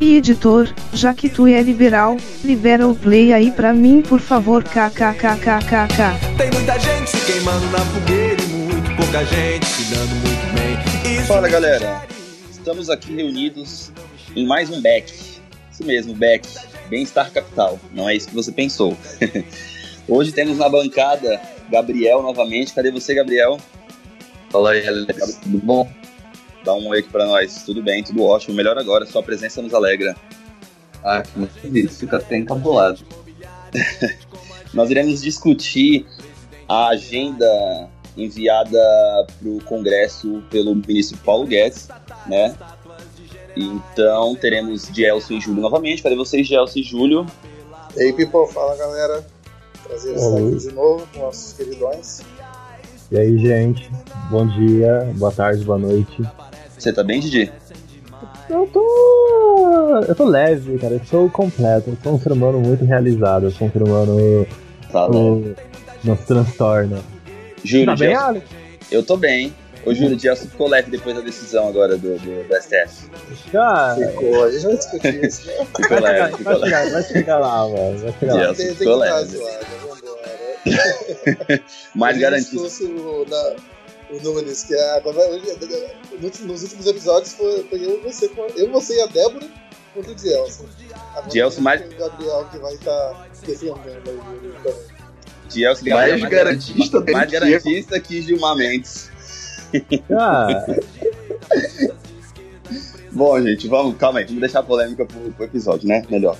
E editor, já que tu é liberal, libera o play aí pra mim por favor kkkkkk. Tem muita gente se queimando na fogueira e muito pouca gente se dando muito bem. Isso Fala galera, estamos aqui reunidos em mais um Beck. Isso mesmo, Beck, Bem-Estar Capital. Não é isso que você pensou. Hoje temos na bancada Gabriel novamente. Cadê você, Gabriel? Fala aí, Alex. Tudo bom? Dá um oi aqui pra nós. Tudo bem, tudo ótimo. Melhor agora, sua presença nos alegra. Ah, que muito fica até encabulado. Nós iremos discutir a agenda enviada para o Congresso pelo ministro Paulo Guedes, né? Então teremos Gelson e Júlio novamente. Cadê vocês, Gelson e Júlio? E aí, people, fala galera. Prazer estar aqui de novo com nossos queridões. E aí, gente? Bom dia, boa tarde, boa noite. Você tá bem, Didi? Eu tô. Eu tô leve, cara. Eu sou completo. Eu sou um ser humano muito realizado. Eu sou um ser humano. Tá, né? o... Não se transtorna. Júlio, Tá bem, Alex? eu tô bem. Ô, Júlio, Gelson ficou leve depois da decisão agora do, do, do STF. Ah, Ficou, a gente vai discutir isso. né? Ficou vai, leve, ficou vai, leve. chegar, vai chegar lá, mano. Vai chegar lá. Gelson ficou leve. zoado, vambora. Mais o, Nunes, que é agora, último- nos últimos episódios foi, foi eu, você, eu, você e a Débora contra o Gelson. Agora Gelson, mais- O Gabriel que vai estar defendendo aí o Júlio também. Gelson Mais garantista mais garantista que Gilmar Mendes. Ah, Bom, gente, vamos, calma aí, vamos deixar a polêmica pro, pro episódio, né? Melhor.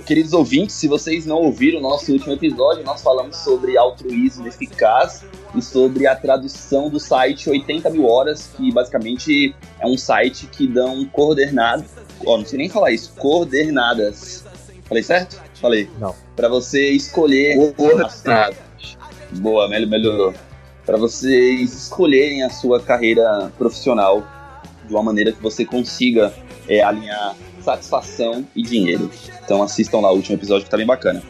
Queridos ouvintes, se vocês não ouviram o nosso último episódio, nós falamos sobre altruísmo eficaz e sobre a tradução do site 80 mil horas, que basicamente é um site que dão coordenadas. Ó, não sei nem falar isso, coordenadas. Falei certo? Falei. Não. Pra você escolher. Coordenado. Boa, mel- melhorou. Para vocês escolherem a sua carreira profissional de uma maneira que você consiga é, alinhar satisfação e dinheiro. Então assistam lá o último episódio que tá bem bacana.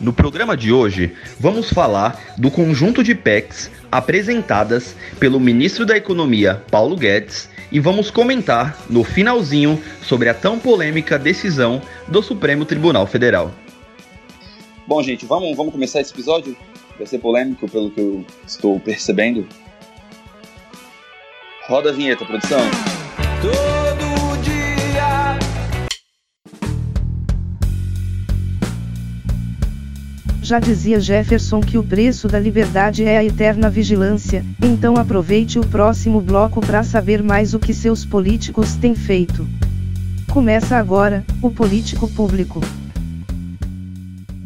No programa de hoje, vamos falar do conjunto de PECs apresentadas pelo ministro da Economia, Paulo Guedes, e vamos comentar no finalzinho sobre a tão polêmica decisão do Supremo Tribunal Federal. Bom, gente, vamos, vamos começar esse episódio? Vai ser polêmico pelo que eu estou percebendo. Roda a vinheta, produção. todo Já dizia Jefferson que o preço da liberdade é a eterna vigilância, então aproveite o próximo bloco para saber mais o que seus políticos têm feito. Começa agora, o Político Público.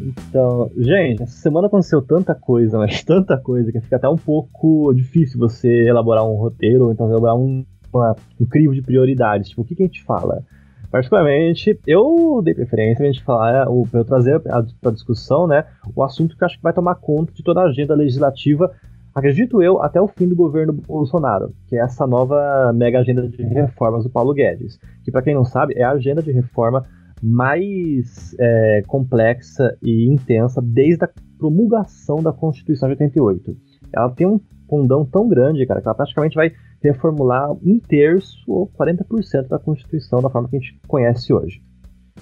Então, gente, essa semana aconteceu tanta coisa, mas tanta coisa, que fica até um pouco difícil você elaborar um roteiro, ou então elaborar um, uma- um crivo de prioridades. Tipo, o que, que a gente fala? Particularmente, eu dei preferência pra gente falar, o- pra eu trazer para discussão, né, o assunto que acho que vai tomar conta de toda a agenda legislativa, acredito eu, até o fim do governo Bolsonaro, que é essa nova mega agenda de reformas do Paulo Guedes, que para quem não sabe, é a agenda de reforma mais é, complexa e intensa desde a promulgação da Constituição de 88. Ela tem um fundão tão grande, cara, que ela praticamente vai reformular um terço ou 40% da Constituição da forma que a gente conhece hoje.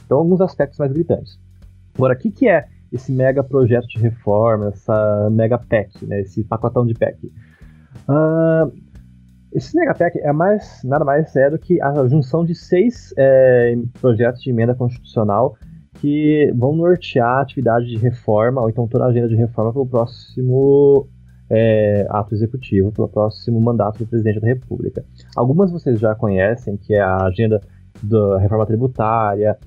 Então, alguns aspectos mais gritantes. Agora, o que, que é esse mega projeto de reforma, essa mega PEC, né, esse pacotão de PEC? Ah, esse Megapec é mais, nada mais é do que a junção de seis é, projetos de emenda constitucional que vão nortear a atividade de reforma, ou então toda a agenda de reforma pelo próximo é, ato executivo, pelo próximo mandato do presidente da República. Algumas vocês já conhecem, que é a agenda da reforma tributária,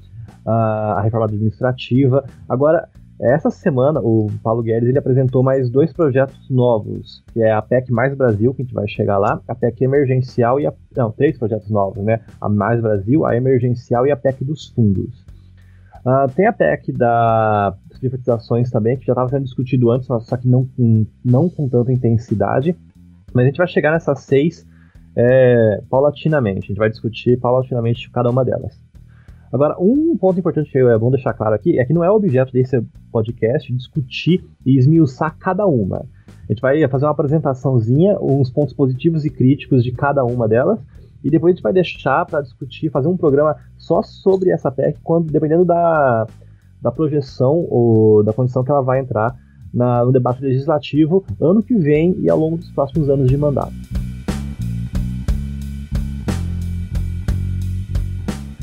a, a reforma administrativa. Agora, Essa semana, o Paulo Guedes ele apresentou mais dois projetos novos, que é a PEC Mais Brasil, que a gente vai chegar lá, a PEC Emergencial e a... Não, três projetos novos, né? A Mais Brasil, a Emergencial e a PEC dos Fundos. Uh, tem a PEC da, das privatizações também, que já estava sendo discutido antes, só que não, não com tanta intensidade. Mas a gente vai chegar nessas seis é, paulatinamente. A gente vai discutir paulatinamente cada uma delas. Agora, um ponto importante que é bom deixar claro aqui é que não é objeto desse podcast discutir e esmiuçar cada uma. A gente vai fazer uma apresentaçãozinha, uns pontos positivos e críticos de cada uma delas, e depois a gente vai deixar para discutir, fazer um programa só sobre essa PEC, quando, dependendo da, da projeção ou da condição que ela vai entrar na, no debate legislativo ano que vem e ao longo dos próximos anos de mandato.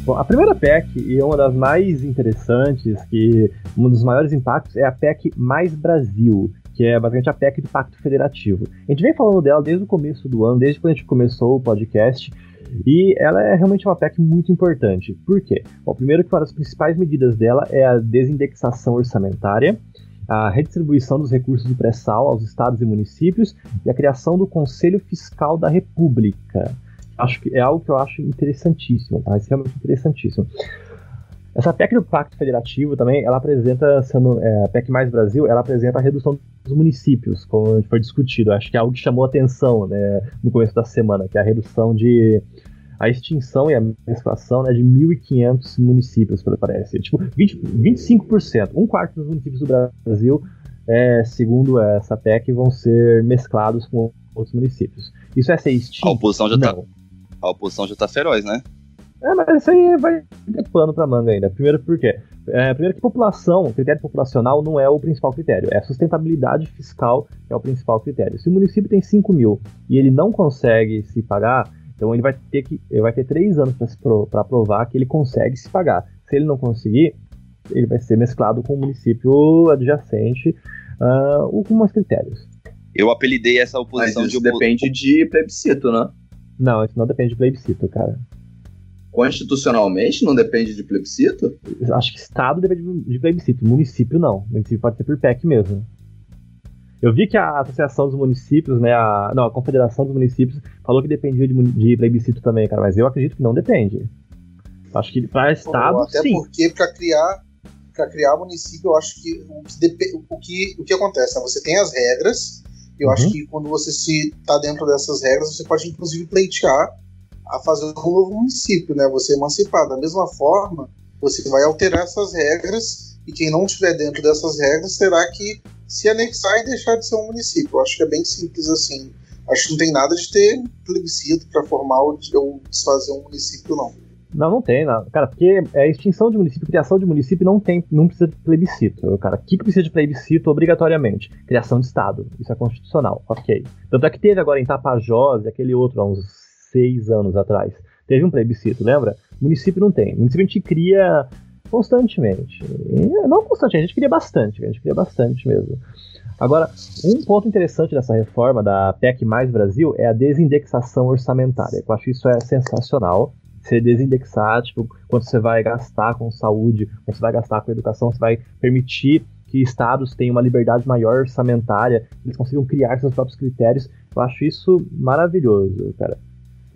Bom, a primeira PEC, e uma das mais interessantes, que um dos maiores impactos, é a PEC Mais Brasil, que é basicamente a PEC do Pacto Federativo. A gente vem falando dela desde o começo do ano, desde quando a gente começou o podcast, e ela é realmente uma PEC muito importante. Por quê? Bom, primeiro que uma das principais medidas dela é a desindexação orçamentária, a redistribuição dos recursos do pré-sal aos estados e municípios e a criação do Conselho Fiscal da República acho que é algo que eu acho interessantíssimo, tá? Isso é realmente interessantíssimo. Essa PEC do Pacto Federativo também, ela apresenta, sendo é, a PEC Mais Brasil, ela apresenta a redução dos municípios, como foi discutido. Acho que é algo que chamou atenção né, no começo da semana, que é a redução de. a extinção e a mesclação né, de 1.500 municípios, pelo que parece. Tipo, 20, 25%, um quarto dos municípios do Brasil, é, segundo essa PEC, vão ser mesclados com outros municípios. Isso é ser extinto? A oposição já está a oposição já tá feroz, né? É, mas isso aí vai ter pano pra manga ainda. Primeiro por quê? É, primeiro que população, critério populacional não é o principal critério, é a sustentabilidade fiscal que é o principal critério. Se o município tem 5 mil e ele não consegue se pagar, então ele vai ter que ele vai ter três anos para provar que ele consegue se pagar. Se ele não conseguir, ele vai ser mesclado com o município adjacente uh, com mais critérios. Eu apelidei essa oposição Mas isso de depende de plebiscito, né? Não, isso não depende de plebiscito, cara. Constitucionalmente não depende de plebiscito? Acho que Estado depende de plebiscito, município não. Município pode ser por PEC mesmo. Eu vi que a Associação dos Municípios, né, a, não, a Confederação dos Municípios, falou que dependia de, de plebiscito também, cara, mas eu acredito que não depende. Acho que para Estado, até sim. porque para criar para criar município, eu acho que o que, o que, o que acontece, né? você tem as regras, eu uhum. acho que quando você se tá dentro dessas regras, você pode inclusive pleitear a fazer um novo município, né? Você emancipar. Da mesma forma, você vai alterar essas regras e quem não estiver dentro dessas regras terá que se anexar e deixar de ser um município. Eu acho que é bem simples assim. Acho que não tem nada de ter plebiscito para formar ou desfazer um município, não. Não, não tem. Cara, porque a extinção de município, criação de município não tem, não precisa de plebiscito. Cara, o que, que precisa de plebiscito obrigatoriamente? Criação de Estado. Isso é constitucional, ok. Tanto é que teve agora em Tapajós, aquele outro há uns seis anos atrás, teve um plebiscito, lembra? Município não tem. Município a gente cria constantemente. E não constantemente, a gente cria bastante, a gente cria bastante mesmo. Agora, um ponto interessante dessa reforma da PEC Mais Brasil é a desindexação orçamentária. Eu acho isso é sensacional você desindexar, tipo, quanto você vai gastar com saúde, quanto você vai gastar com educação, você vai permitir que estados tenham uma liberdade maior orçamentária, eles consigam criar seus próprios critérios. Eu acho isso maravilhoso, cara.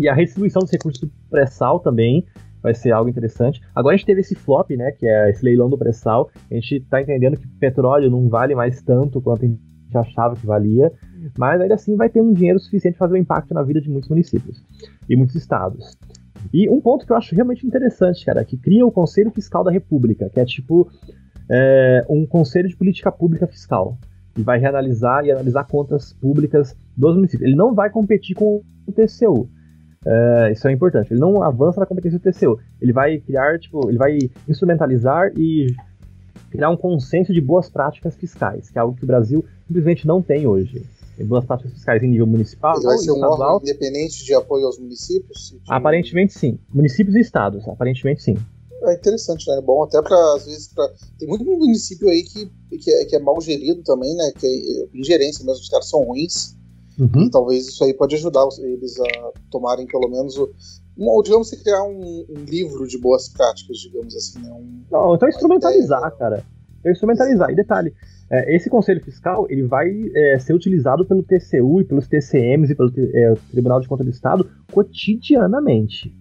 E a redistribuição dos recursos do pré-sal também vai ser algo interessante. Agora a gente teve esse flop, né, que é esse leilão do pré-sal. A gente tá entendendo que petróleo não vale mais tanto quanto a gente achava que valia, mas ainda assim vai ter um dinheiro suficiente para fazer um impacto na vida de muitos municípios e muitos estados. E um ponto que eu acho realmente interessante, cara, que cria o Conselho Fiscal da República, que é tipo é, um conselho de política pública fiscal, que vai reanalisar e analisar contas públicas dos municípios. Ele não vai competir com o TCU. É, isso é importante. Ele não avança na competência do TCU. Ele vai criar, tipo, ele vai instrumentalizar e criar um consenso de boas práticas fiscais, que é algo que o Brasil simplesmente não tem hoje boas práticas fiscais em nível municipal Ele vai ser um estadual. órgão independente de apoio aos municípios? Aparentemente sim. Municípios e estados, aparentemente sim. É interessante, né? É bom até para às vezes pra... tem muito município aí que, que, é, que é mal gerido também, né? Que é ingerência mesmo, os caras são ruins. Uhum. E talvez isso aí pode ajudar eles a tomarem pelo menos o, ou digamos criar um, um, livro de boas práticas, digamos assim, né? Um, Não, então instrumentalizar, ideia, cara é instrumentalizar. E detalhe, é, esse conselho fiscal ele vai é, ser utilizado pelo TCU e pelos TCMs e pelo é, Tribunal de Contas do Estado cotidianamente.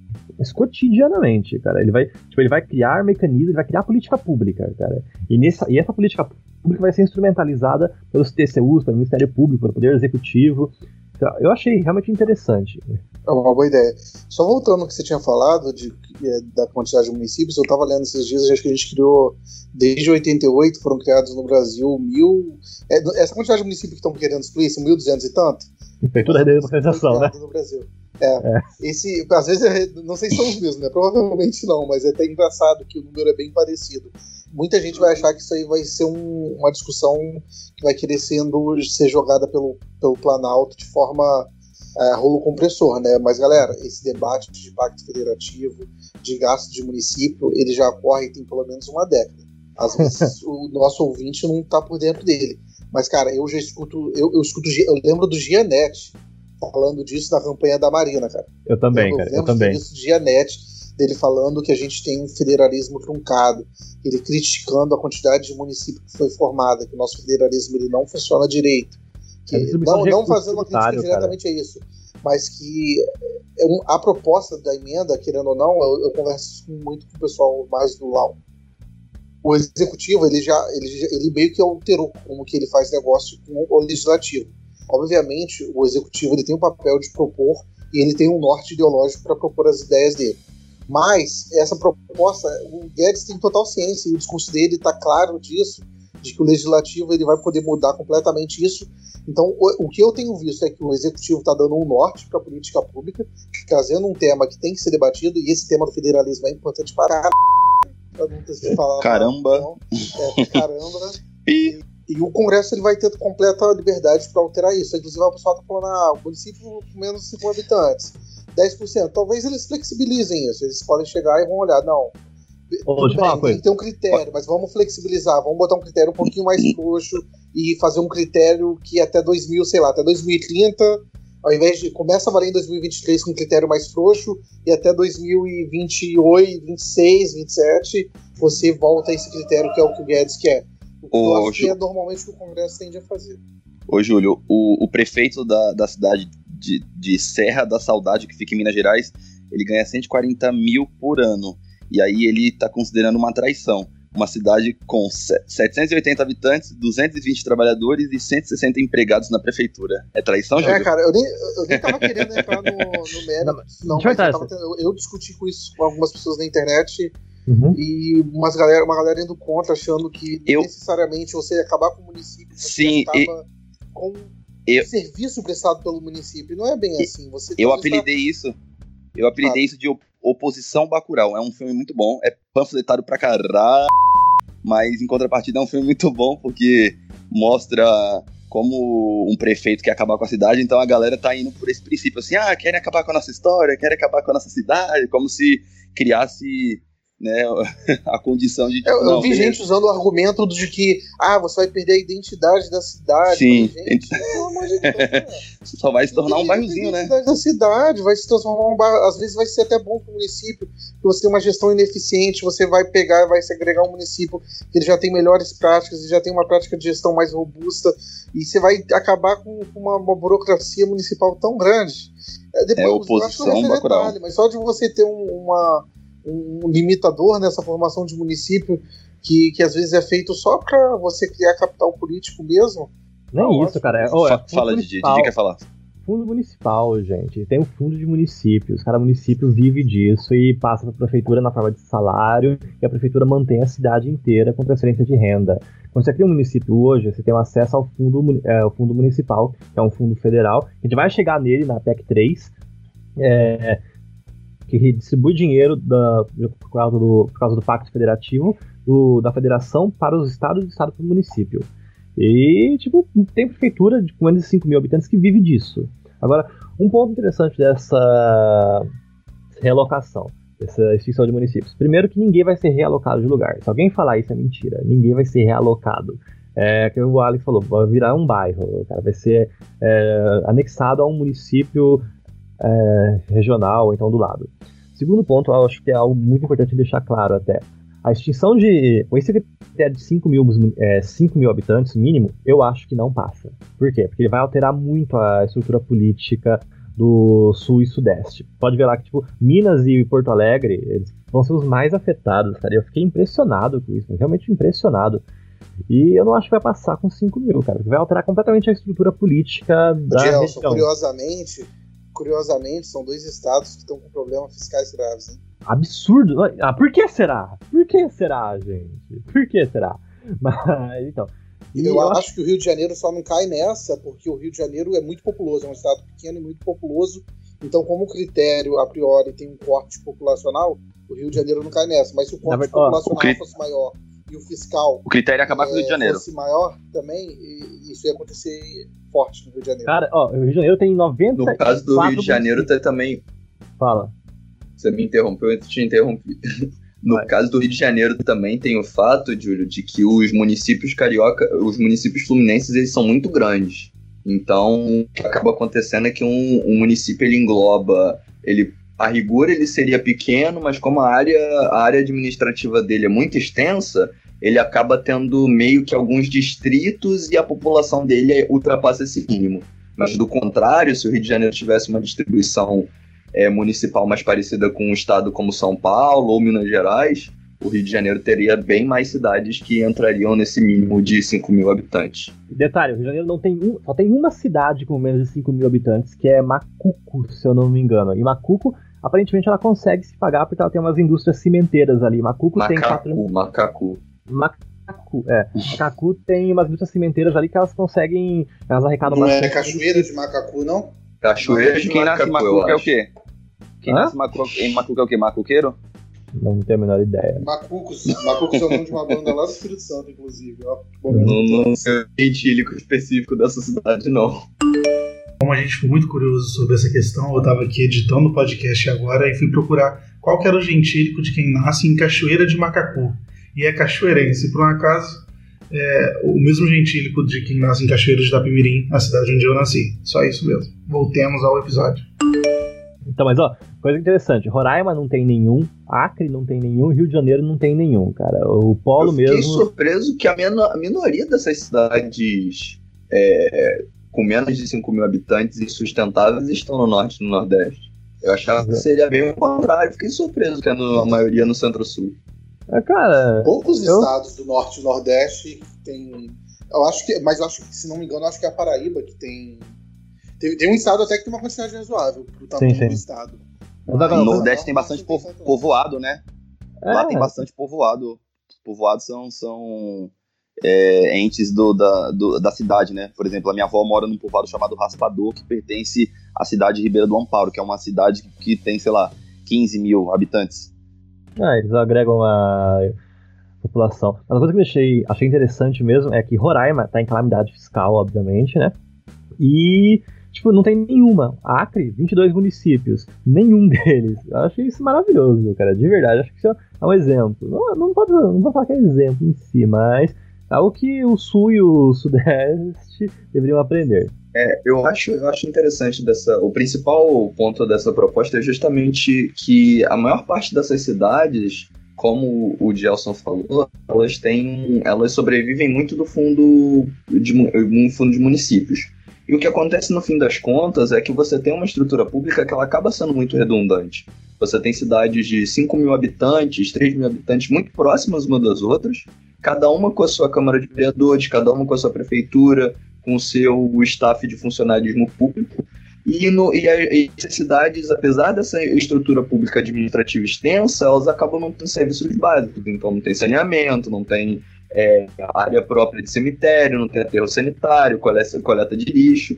Mas cotidianamente, cara. Ele vai, tipo, ele vai criar mecanismos, ele vai criar política pública, cara. E, nessa, e essa política pública vai ser instrumentalizada pelos TCUs, pelo Ministério Público, pelo Poder Executivo. Então, eu achei realmente interessante. É uma boa ideia. Só voltando ao que você tinha falado de, é, da quantidade de municípios, eu estava lendo esses dias, acho que a gente criou, desde 88, foram criados no Brasil mil. É, essa quantidade de municípios que estão querendo excluir, são 1.200 e tanto? Prefeitura da Desorganização, né? No Brasil. É, é. Esse, às vezes, é, não sei se são os mesmos, né? Provavelmente não, mas é até engraçado que o número é bem parecido. Muita gente vai achar que isso aí vai ser um, uma discussão que vai querer sendo, ser jogada pelo, pelo Planalto de forma é, rolo compressor, né? Mas, galera, esse debate de pacto federativo, de gasto de município, ele já ocorre tem pelo menos uma década. Às vezes o nosso ouvinte não tá por dentro dele. Mas, cara, eu já escuto, eu, eu escuto, eu lembro do Gianete falando disso na campanha da Marina, cara. Eu também, eu, cara. Eu, eu também. Disso, Gianete, dele falando que a gente tem um federalismo truncado, ele criticando a quantidade de municípios que foi formada, que o nosso federalismo ele não funciona direito. Que, não, não fazendo uma crítica diretamente cara. a isso, mas que é a proposta da emenda, querendo ou não, eu, eu converso muito com o pessoal mais do LAU. O executivo ele já ele, ele meio que alterou como que ele faz negócio com o legislativo. Obviamente, o executivo ele tem o papel de propor e ele tem um norte ideológico para propor as ideias dele. Mas essa proposta, o Guedes tem total ciência e o discurso dele está claro disso, de que o legislativo ele vai poder mudar completamente isso. Então, o, o que eu tenho visto é que o executivo está dando um norte para a política pública, trazendo um tema que tem que ser debatido, e esse tema do federalismo é importante para pra não ter que falar. Caramba! é, caramba! e, e o Congresso ele vai ter completa liberdade para alterar isso. Inclusive, o pessoal está falando, ah, o município com menos de 5 habitantes 10%. Talvez eles flexibilizem isso. Eles podem chegar e vão olhar, não. Ô, bem, tem que ter um critério, mas vamos flexibilizar, vamos botar um critério um pouquinho mais frouxo e fazer um critério que até 2000, sei lá, até 2030, ao invés de começa a valer em 2023 com um critério mais frouxo e até 2028, 26, 27 você volta a esse critério que é o que o Guedes quer. O eu acho que é normalmente o que o Congresso tende a fazer. Ô, Júlio, o, o prefeito da, da cidade de, de Serra da Saudade, que fica em Minas Gerais, ele ganha 140 mil por ano. E aí ele está considerando uma traição. Uma cidade com 780 habitantes, 220 trabalhadores e 160 empregados na prefeitura. É traição, Júlio? É, cara, eu nem, eu nem tava querendo entrar no, no mérito. Não, mas eu, tava, eu, eu, discuti com isso com algumas pessoas na internet uhum. e umas galera, uma galera indo contra, achando que eu, necessariamente você ia acabar com o município. Sim, e, com eu, serviço prestado pelo município. Não é bem assim. Você eu apelidei isso. Eu apelidei ah. isso de Oposição Bacurau. É um filme muito bom. É panfletário pra caralho. Mas em contrapartida é um filme muito bom porque mostra como um prefeito quer acabar com a cidade, então a galera tá indo por esse princípio assim, ah, querem acabar com a nossa história, querem acabar com a nossa cidade, como se criasse né, a condição de. Eu, eu não, vi beleza. gente usando o argumento de que ah, você vai perder a identidade da cidade. Sim. gente, pelo amor de Deus, né? Só vai se tornar um bairrozinho, né? A identidade da cidade vai se transformar um bairro. Às vezes vai ser até bom para o município, que você tem uma gestão ineficiente, você vai pegar vai segregar um município que ele já tem melhores práticas, ele já tem uma prática de gestão mais robusta, e você vai acabar com uma, uma burocracia municipal tão grande. É, depois, é oposição, detalhe, mas só de você ter um, uma um limitador nessa formação de município que, que às vezes é feito só para você criar capital político mesmo. Não é isso, cara. É, oh, é Fala, Didi, Didi quer falar. Fundo municipal, gente. Tem um fundo de municípios. Cada município vive disso e passa para a prefeitura na forma de salário e a prefeitura mantém a cidade inteira com transferência de renda. Quando você cria um município hoje, você tem acesso ao fundo, é, fundo municipal, que é um fundo federal. A gente vai chegar nele na PEC 3. É, que redistribui dinheiro da, por, causa do, por causa do Pacto Federativo do, da Federação para os estados e do estado para o município. E, tipo, tem prefeitura de menos de 5 mil habitantes que vive disso. Agora, um ponto interessante dessa realocação, dessa extinção de municípios. Primeiro que ninguém vai ser realocado de lugar. Se alguém falar isso é mentira. Ninguém vai ser realocado. É, que o Alex falou, vai virar um bairro, cara, vai ser é, anexado a um município é, regional, então do lado. Segundo ponto, eu acho que é algo muito importante deixar claro até. A extinção de. Com esse critério de 5 mil, é, 5 mil habitantes mínimo, eu acho que não passa. Por quê? Porque ele vai alterar muito a estrutura política do sul e sudeste. Pode ver lá que, tipo, Minas e Porto Alegre, eles vão ser os mais afetados, cara. Eu fiquei impressionado com isso, realmente impressionado. E eu não acho que vai passar com 5 mil, cara. Vai alterar completamente a estrutura política da Gelson, região. curiosamente, curiosamente, são dois estados que estão com problemas fiscais graves, hein? Absurdo. Ah, por que será? Por que será, gente? Por que será? Mas, então. e eu, acho, que o Rio de Janeiro só não cai nessa, porque o Rio de Janeiro é muito populoso, é um estado pequeno e muito populoso. Então, como critério, a priori, tem um corte populacional, o Rio de Janeiro não cai nessa. Mas se o corte verdade, ó, populacional o cri- fosse maior e o fiscal O critério é acabar com o Rio de eh, Janeiro. fosse maior também, e- isso ia acontecer forte no Rio de Janeiro. Cara, ó, o Rio de Janeiro tem 90. No caso do Rio de Janeiro, tem também. Fala. Você me interrompeu, eu te interrompi. No Vai. caso do Rio de Janeiro também tem o fato, Júlio, de que os municípios carioca, os municípios fluminenses, eles são muito grandes. Então, o que acaba acontecendo é que um, um município ele engloba, ele a rigor ele seria pequeno, mas como a área, a área administrativa dele é muito extensa, ele acaba tendo meio que alguns distritos e a população dele ultrapassa esse mínimo. Mas do contrário, se o Rio de Janeiro tivesse uma distribuição é, municipal mais parecida com um estado como São Paulo ou Minas Gerais, o Rio de Janeiro teria bem mais cidades que entrariam nesse mínimo de 5 mil habitantes. Detalhe, o Rio de Janeiro não tem um, só tem uma cidade com menos de 5 mil habitantes, que é Macuco, se eu não me engano. E Macuco, aparentemente, ela consegue se pagar porque ela tem umas indústrias cimenteiras ali. Macuco tem quatro. Macacu, macacu. Macacu, é. Macacu tem umas indústrias cimenteiras ali que elas conseguem. Elas arrecadam Não é cachoeira de Macacu, não? Cachoeira de Quem nasce em Macacu, é o quê? Quem Hã? nasce em Macuca é o quê? Macuqueiro? Não tenho a menor ideia. Macucos. Macucos é o nome de uma banda lá do Espírito Santo, inclusive. Ó. Bom, Não, não sei o gentílico específico dessa cidade, não. Como a gente ficou muito curioso sobre essa questão, eu estava aqui editando o podcast agora e fui procurar qual que era o gentílico de quem nasce em Cachoeira de Macacu. E é cachoeirense. Por um acaso, é o mesmo gentílico de quem nasce em Cachoeira de Itapemirim, a cidade onde eu nasci. Só isso mesmo. Voltemos ao episódio. Então, mas ó, coisa interessante: Roraima não tem nenhum, Acre não tem nenhum, Rio de Janeiro não tem nenhum, cara. O polo eu fiquei mesmo. surpreso que a, meno- a minoria dessas cidades é, com menos de 5 mil habitantes e sustentáveis estão no norte e no nordeste. Eu achava que seria bem o contrário. Fiquei surpreso que é no- a maioria no centro-sul. É, cara, Poucos Eu- estados do norte e nordeste tem. Eu acho que. Mas eu acho que, se não me engano, eu acho que é a Paraíba que tem. Tem, tem um estado até que tem uma quantidade razoável pro tamanho sim. do estado. Mas No Nordeste tem bastante povo- povoado, né? Lá é, tem bastante povoado. Os povoados são, são é, entes do, da, do- da cidade, né? Por exemplo, a minha avó mora num povoado chamado Raspador, que pertence à cidade de Ribeira do Amparo, que é uma cidade que tem, sei lá, 15 mil habitantes. Ah, eles agregam a população. Mas uma coisa que eu achei, achei interessante mesmo é que Roraima tá em calamidade fiscal, obviamente, né? E, tipo, não tem nenhuma. Acre, 22 municípios. Nenhum deles. Eu achei isso maravilhoso, cara. De verdade. Acho que isso é um exemplo. Não, não, pode, não vou falar que é exemplo em si, mas é algo que o Sul e o Sudeste deveriam aprender. Eu acho, eu acho interessante dessa. O principal ponto dessa proposta é justamente que a maior parte dessas cidades, como o Gelson falou, elas têm. Elas sobrevivem muito do fundo de, um fundo de municípios. E o que acontece no fim das contas é que você tem uma estrutura pública que ela acaba sendo muito redundante. Você tem cidades de 5 mil habitantes, 3 mil habitantes muito próximas uma das outras, cada uma com a sua Câmara de Vereadores, cada uma com a sua prefeitura, com seu staff de funcionarismo público. E, no, e, a- essas cidades, apesar dessa estrutura pública administrativa extensa, elas acabam não tendo serviços básicos. Então não tem saneamento, não tem é, área própria de cemitério, não tem aterro sanitário, coleta, coleta de lixo.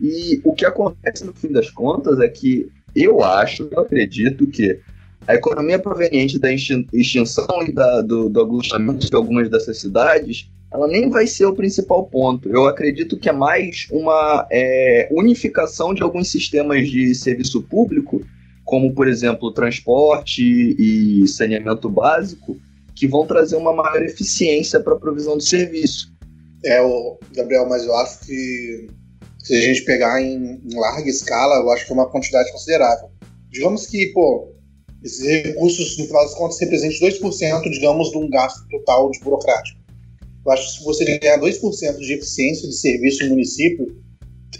E o que acontece no fim das contas é que eu acho, eu acredito que a economia proveniente da extin- extinção e da, do, do aglutinamento de algumas dessas cidades ela nem vai ser o principal ponto. Eu acredito que é mais uma é, unificação de alguns sistemas de serviço público, como, por exemplo, transporte e saneamento básico, que vão trazer uma maior eficiência para a provisão do serviço. É, o Gabriel, mas eu acho que se a gente pegar em, em larga escala, eu acho que é uma quantidade considerável. Digamos que, pô, esses recursos, no final das contas, representam 2%, digamos, de um gasto total de burocrático. Eu acho que se você ganhar 2% de eficiência de serviço no município,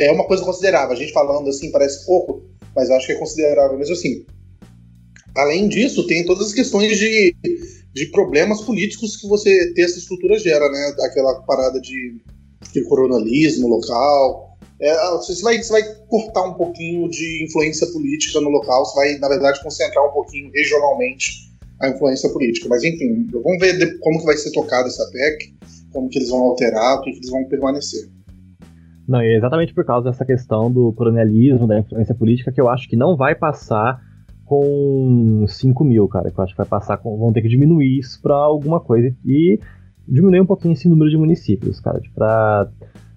é uma coisa considerável. A gente falando assim parece pouco, mas eu acho que é considerável mesmo assim. Além disso, tem todas as questões de, de problemas políticos que você ter essa estrutura gera, né? Aquela parada de, de coronalismo local. É, você, vai, você vai cortar um pouquinho de influência política no local, você vai, na verdade, concentrar um pouquinho regionalmente a influência política. Mas, enfim, vamos ver como que vai ser tocada essa PEC, como que eles vão alterar, o que, que eles vão permanecer. Não, é exatamente por causa dessa questão do coronelismo, da influência política, que eu acho que não vai passar com 5 mil, cara. Que eu acho que vai passar com. vão ter que diminuir isso para alguma coisa e diminuir um pouquinho esse número de municípios, cara. Pra,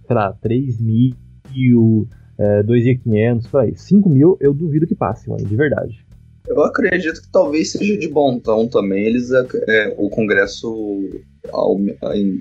sei lá, 3 mil, é, 2.500, por aí. 5 mil eu duvido que passe, mano, de verdade. Eu acredito que talvez seja de bom tom também eles é, é o Congresso ao,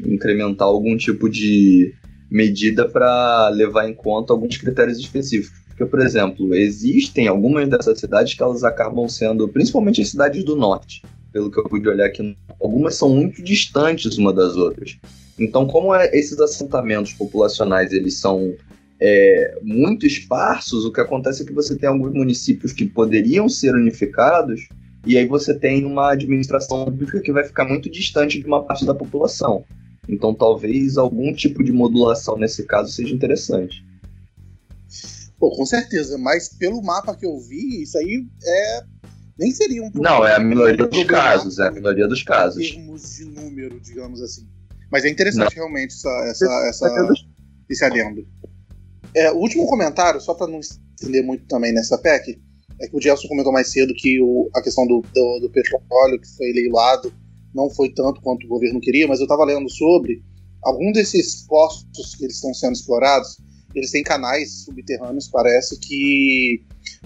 incrementar algum tipo de medida para levar em conta alguns critérios específicos. Porque, por exemplo, existem algumas dessas cidades que elas acabam sendo, principalmente as cidades do norte, pelo que eu pude olhar aqui, algumas são muito distantes uma das outras. Então, como é, esses assentamentos populacionais eles são é, muito esparsos, o que acontece é que você tem alguns municípios que poderiam ser unificados e aí você tem uma administração pública que vai ficar muito distante de uma parte da população. Então, talvez algum tipo de modulação nesse caso seja interessante. Pô, com certeza, mas pelo mapa que eu vi, isso aí é. Nem seria um problema. Não, é a minoria dos casos, é a minoria dos casos. Em termos de número, digamos assim. Mas é interessante não. realmente essa, essa, essa, esse adendo. É, o último comentário, só para não estender muito também nessa PEC, é que o Gelson comentou mais cedo que o, a questão do, do, do petróleo que foi leiloado não foi tanto quanto o governo queria, mas eu estava lendo sobre algum desses postos que eles estão sendo explorados eles têm canais subterrâneos, parece que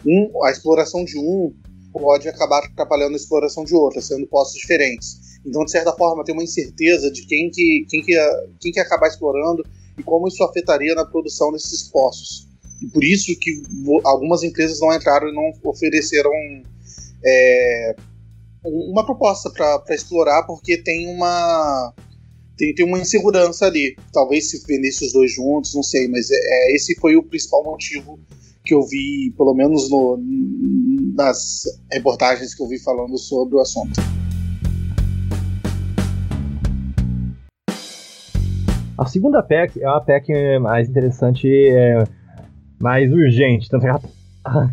um, a exploração de um pode acabar atrapalhando a exploração de outra, sendo postos diferentes. Então, de certa forma, tem uma incerteza de quem que, quem que, quem que ia acabar explorando e como isso afetaria na produção desses postos. E por isso que algumas empresas não entraram e não ofereceram é, uma proposta para explorar, porque tem uma tem, tem uma insegurança ali. Talvez se vendesse os dois juntos, não sei, mas é, é, esse foi o principal motivo que eu vi, pelo menos no, nas reportagens que eu vi falando sobre o assunto. A segunda PEC é uma PEC mais interessante, é, mais urgente, tanto que ela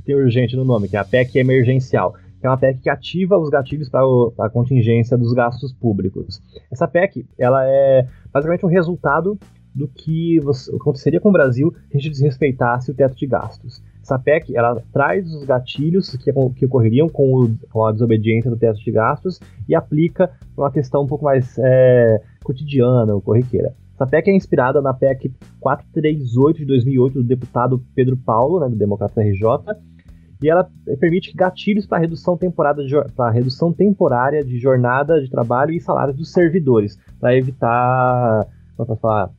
tem urgente no nome, que é a PEC emergencial que é uma PEC que ativa os gatilhos para a contingência dos gastos públicos. Essa PEC ela é basicamente um resultado do que aconteceria com o Brasil se a gente desrespeitasse o teto de gastos. Essa PEC ela traz os gatilhos que, que ocorreriam com, o, com, a desobediência do teto de gastos e aplica uma questão um pouco mais é, cotidiana ou corriqueira. Essa PEC é inspirada na PEC 438 de 2008 do deputado Pedro Paulo, né, do Democrata RJ, e ela permite gatilhos para redução temporária de, para redução temporária de jornada de trabalho e salários dos servidores, para evitar, falar,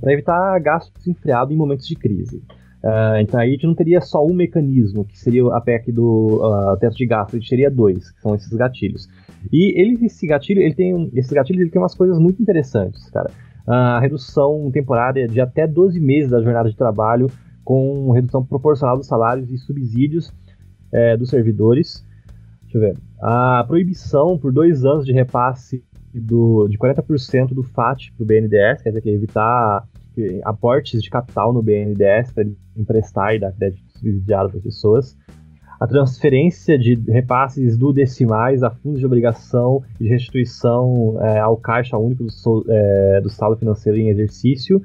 para evitar gastos desenfreados em momentos de crise. Uh, então aí a gente não teria só um mecanismo, que seria a PEC do uh, teto de gasto, a gente teria dois, que são esses gatilhos. E ele, esse gatilho, ele tem, esses gatilhos ele tem umas coisas muito interessantes, cara. A redução temporária de até 12 meses da jornada de trabalho com redução proporcional dos salários e subsídios é, dos servidores. Deixa eu ver. A proibição por dois anos de repasse do, de 40% do FAT para o BNDES, quer dizer, que evitar aportes de capital no BNDES para emprestar e dar crédito subsidiado para as pessoas. A transferência de repasses do decimais a fundos de obrigação de restituição é, ao caixa único do, é, do saldo financeiro em exercício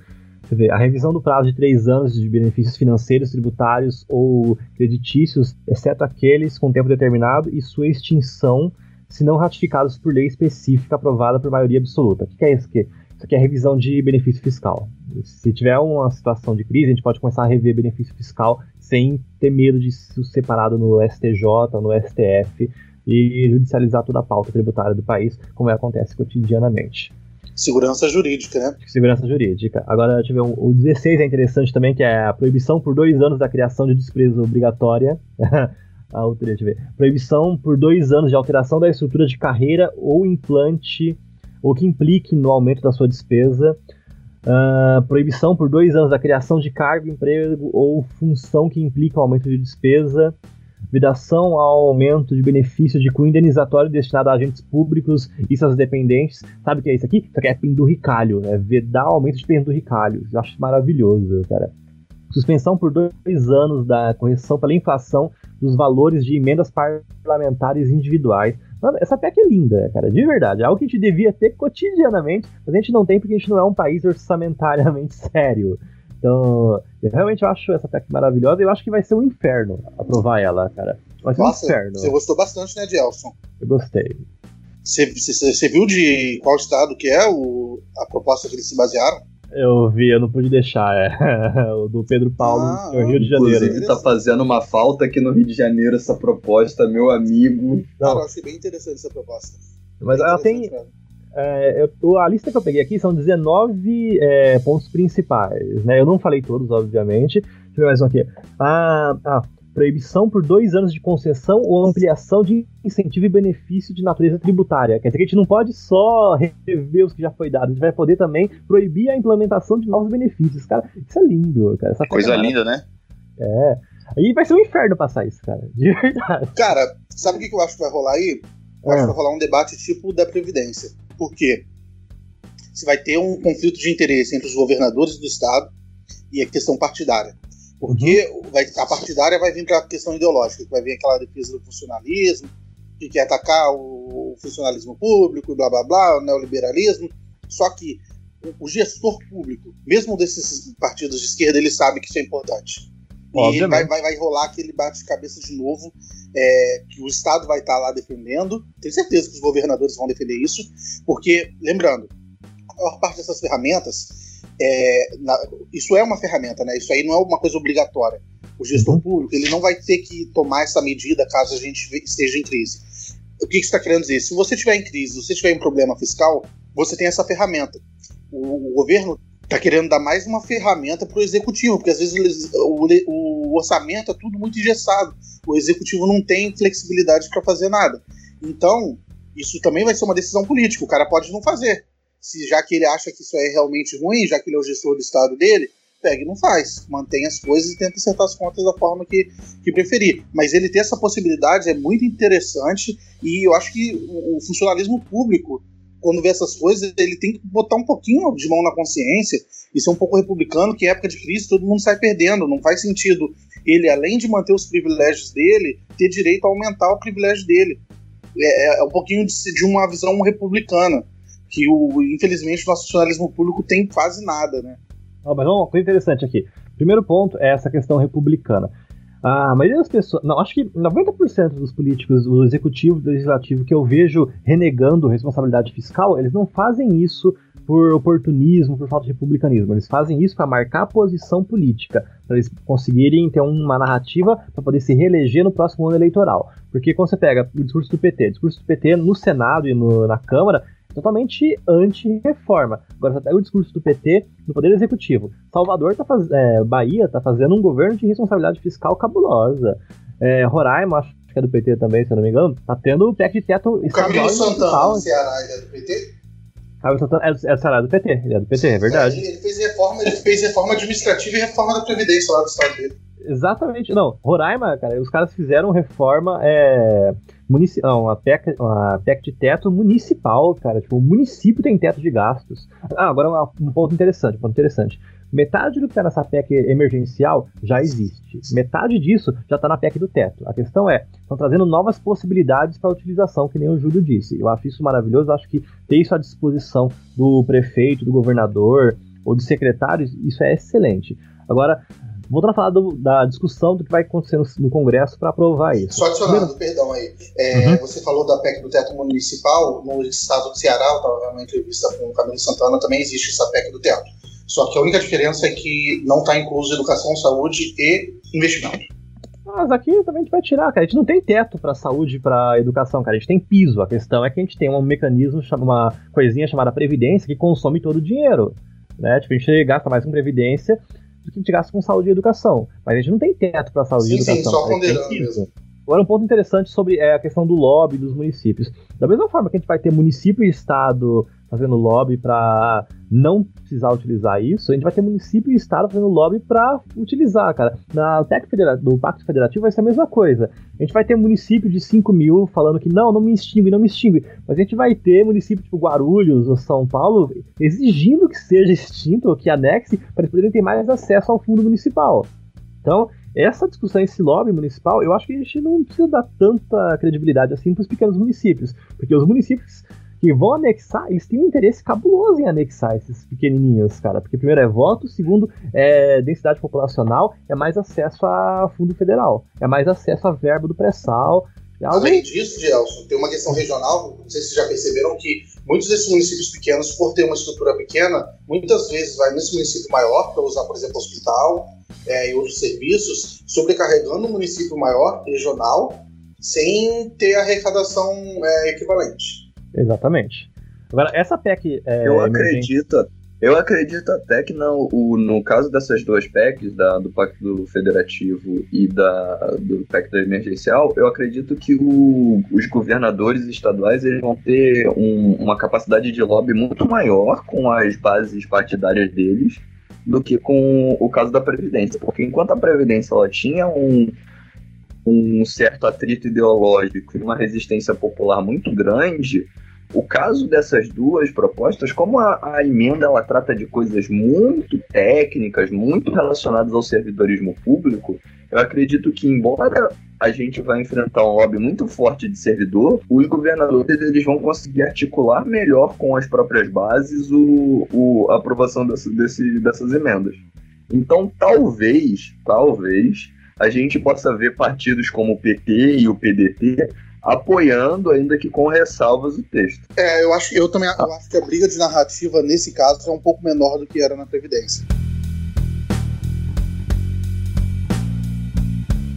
a revisão do prazo de três anos de benefícios financeiros, tributários ou creditícios, exceto aqueles com tempo determinado, e sua extinção, se não ratificados por lei específica aprovada por maioria absoluta. O que é isso aqui? Isso aqui é revisão de benefício fiscal. Se tiver uma situação de crise, a gente pode começar a rever benefício fiscal sem ter medo de ser separado no STJ, no STF e judicializar toda a pauta tributária do país, como acontece cotidianamente. Segurança jurídica, né? Segurança jurídica. Agora, deixa eu ver, o 16 é interessante também, que é a proibição por dois anos da criação de despesa obrigatória. a outra, deixa eu ver. Proibição por dois anos de alteração da estrutura de carreira ou implante, ou que implique no aumento da sua despesa. Uh, proibição por dois anos da criação de cargo, emprego ou função que implica o aumento de despesa. Vedação ao aumento de benefício de cunho indenizatório destinado a agentes públicos e seus dependentes. Sabe o que é isso aqui? Isso aqui é penduricalho, né? Vedar o aumento de penduricalhos. Eu acho maravilhoso, cara. Suspensão por dois anos da correção pela inflação dos valores de emendas parlamentares individuais. Mano, essa PEC é linda, cara, de verdade. É algo que a gente devia ter cotidianamente, mas a gente não tem porque a gente não é um país orçamentariamente sério. Então, eu realmente acho essa PEC maravilhosa e eu acho que vai ser um inferno aprovar ela, cara. Vai ser Nossa, um inferno. Você gostou bastante, né, Gelson? Eu gostei. Você, você, você viu de qual estado que é o, a proposta que eles se basearam? Eu vi, eu não pude deixar, é. o do Pedro Paulo, Ah, no Rio de Janeiro. Inclusive, tá fazendo uma falta aqui no Rio de Janeiro essa proposta, meu amigo. Não. Cara, eu achei bem interessante essa proposta. Mas Bem ela tem. é, eu- a lista que eu peguei aqui são 19 é, pontos principais, né? Eu não falei todos, obviamente. Deixa eu ver mais um aqui. Ah, ah, proibição por dois anos de concessão ou ampliação de incentivo e benefício de natureza tributária. Quer dizer que a gente não pode só rever os que já foi dado, a gente vai poder também proibir a implementação de novos benefícios. Cara, isso é lindo, cara. Essa Coisa coisa linda, né? É. Aí vai ser um inferno passar isso, cara. De verdade. Cara, sabe o que eu acho que vai rolar aí? Eu acho Ah. que vai rolar um debate tipo da Previdência. Por quê? Você vai ter um conflito de interesse entre os governadores do Estado e a questão partidária. Porque vai, a partidária vai vir para a questão ideológica, que vai vir aquela defesa do funcionalismo, que quer atacar o funcionalismo público, blá blá blá, o neoliberalismo. Só que o, o gestor público, mesmo desses partidos de esquerda, ele sabe que isso é importante. E Obviamente. vai, vai, vai rolar aquele bate-cabeça de novo, é, que o Estado vai estar lá defendendo. Tenho certeza que os governadores vão defender isso, porque, lembrando, a maior parte dessas ferramentas, é, na- isso é uma ferramenta, né? Isso aí não é uma coisa obrigatória. O gestor Uhum. público ele não vai ter que tomar essa medida caso a gente esteja em crise. O que que isso está querendo dizer? Se você estiver em crise, se você tiver em problema fiscal, você tem essa ferramenta. O, o governo está querendo dar mais uma ferramenta para o executivo, porque às vezes o, o orçamento é tudo muito engessado. O executivo não tem flexibilidade para fazer nada. Então, isso também vai ser uma decisão política. O cara pode não fazer. Se já que ele acha que isso é realmente ruim, já que ele é o gestor do estado dele, pega e não faz. Mantém as coisas e tenta acertar as contas da forma que, que preferir. Mas ele ter essa possibilidade é muito interessante e eu acho que o, o funcionalismo público, quando vê essas coisas, ele tem que botar um pouquinho de mão na consciência e ser um pouco republicano, que em época de crise todo mundo sai perdendo. Não faz sentido ele, além de manter os privilégios dele, ter direito a aumentar o privilégio dele. É, é um pouquinho de, de uma visão republicana, que o, infelizmente o nosso funcionalismo público tem quase nada, né? Ó, mas uma coisa interessante aqui. Primeiro ponto é essa questão republicana. A maioria das pessoas, não, acho que 90% dos políticos, do executivo, do legislativo que eu vejo renegando responsabilidade fiscal, eles não fazem isso por oportunismo, por falta de republicanismo. Eles fazem isso para marcar posição política, para eles conseguirem ter uma narrativa para poder se reeleger no próximo ano eleitoral. Porque quando você pega o discurso do PT, o discurso do PT no Senado e no- na Câmara totalmente anti-reforma. Agora você pega o discurso do PT no Poder Executivo. Salvador tá faz... é, Bahia tá fazendo um governo de responsabilidade fiscal cabulosa. É, Roraima, acho que é do PT também, se eu não me engano, tá tendo o PEC de teto O estadual Camilo Santana, Ceará, ele é do PT? Camilo Santana é, do- é Ceará, do PT, ele é do PT, é verdade. Ele, ele fez reforma, ele fez reforma administrativa e reforma da Previdência lá do estado dele. Exatamente. Não, Roraima, cara, os caras fizeram reforma é, munici não, uma PEC, uma PEC de teto municipal, cara. Tipo, o município tem teto de gastos. Ah, agora um ponto interessante, um ponto interessante. Metade do que tá nessa PEC emergencial já existe. Metade disso já tá na PEC do teto. A questão é, estão trazendo novas possibilidades para utilização, que nem o Júlio disse. Eu acho isso maravilhoso, acho que ter isso à disposição do prefeito, do governador ou dos secretários, isso é excelente. Agora, a falar do- da discussão do que vai acontecer no, no Congresso para aprovar isso. Só adicionando, perdão aí. É, Uhum. Você falou da PEC do teto municipal, no estado do Ceará, eu estava numa entrevista com o Camilo Santana, também existe essa PEC do teto. Só que a única diferença é que não está incluso educação, saúde e investimento. Mas aqui também a gente vai tirar, cara. A gente não tem teto para saúde e para educação, cara. A gente tem piso. A questão é que a gente tem um mecanismo, uma coisinha chamada Previdência, que consome todo o dinheiro. Né? Tipo, a gente gasta mais com Previdência do que a gente gasta com saúde e educação. Mas a gente não tem teto para saúde Sim, e sim, educação. só a gente tem ponderando mesmo. Agora, um ponto interessante sobre é, a questão do lobby dos municípios. Da mesma forma que a gente vai ter município e estado fazendo lobby para não precisar utilizar isso, a gente vai ter município e estado fazendo lobby para utilizar, cara. Na TEC do Pacto Federativo vai ser a mesma coisa. A gente vai ter município de 5 mil falando que não, não me extingue, não me extingue. Mas a gente vai ter município tipo Guarulhos ou São Paulo exigindo que seja extinto ou que anexe para eles poderem ter mais acesso ao fundo municipal. Então, essa discussão, esse lobby municipal, eu acho que a gente não precisa dar tanta credibilidade assim para os pequenos municípios, porque os municípios que vão anexar, eles têm um interesse cabuloso em anexar esses pequenininhos, cara. Porque primeiro é voto, segundo é densidade populacional, é mais acesso a fundo federal, é mais acesso a verbo do pré-sal. É algo... Além disso, Gelson, tem uma questão regional, não sei se já perceberam que muitos desses municípios pequenos, por ter uma estrutura pequena, muitas vezes vai nesse município maior para usar, por exemplo, hospital é, e outros serviços, sobrecarregando um município maior, regional, sem ter arrecadação é, equivalente. Exatamente. Agora, essa PEC. É, eu acredito. Eu acredito até que no, o, no caso dessas duas PECs, da, do Pacto Federativo e da, do Pacto Emergencial, eu acredito que o, os governadores estaduais eles vão ter um, uma capacidade de lobby muito maior com as bases partidárias deles do que com o caso da Previdência. Porque enquanto a Previdência ela tinha um, um certo atrito ideológico e uma resistência popular muito grande, o caso dessas duas propostas, como a, a, emenda ela trata de coisas muito técnicas, muito relacionadas ao servidorismo público, eu acredito que, embora a gente vai enfrentar um lobby muito forte de servidor, os governadores eles vão conseguir articular melhor com as próprias bases o, o a aprovação desse, desse, dessas emendas. Então, talvez, talvez, a gente possa ver partidos como o PT e o PDT apoiando, ainda que com ressalvas, o texto. É, eu acho, eu também eu acho que a briga de narrativa nesse caso é um pouco menor do que era na Previdência.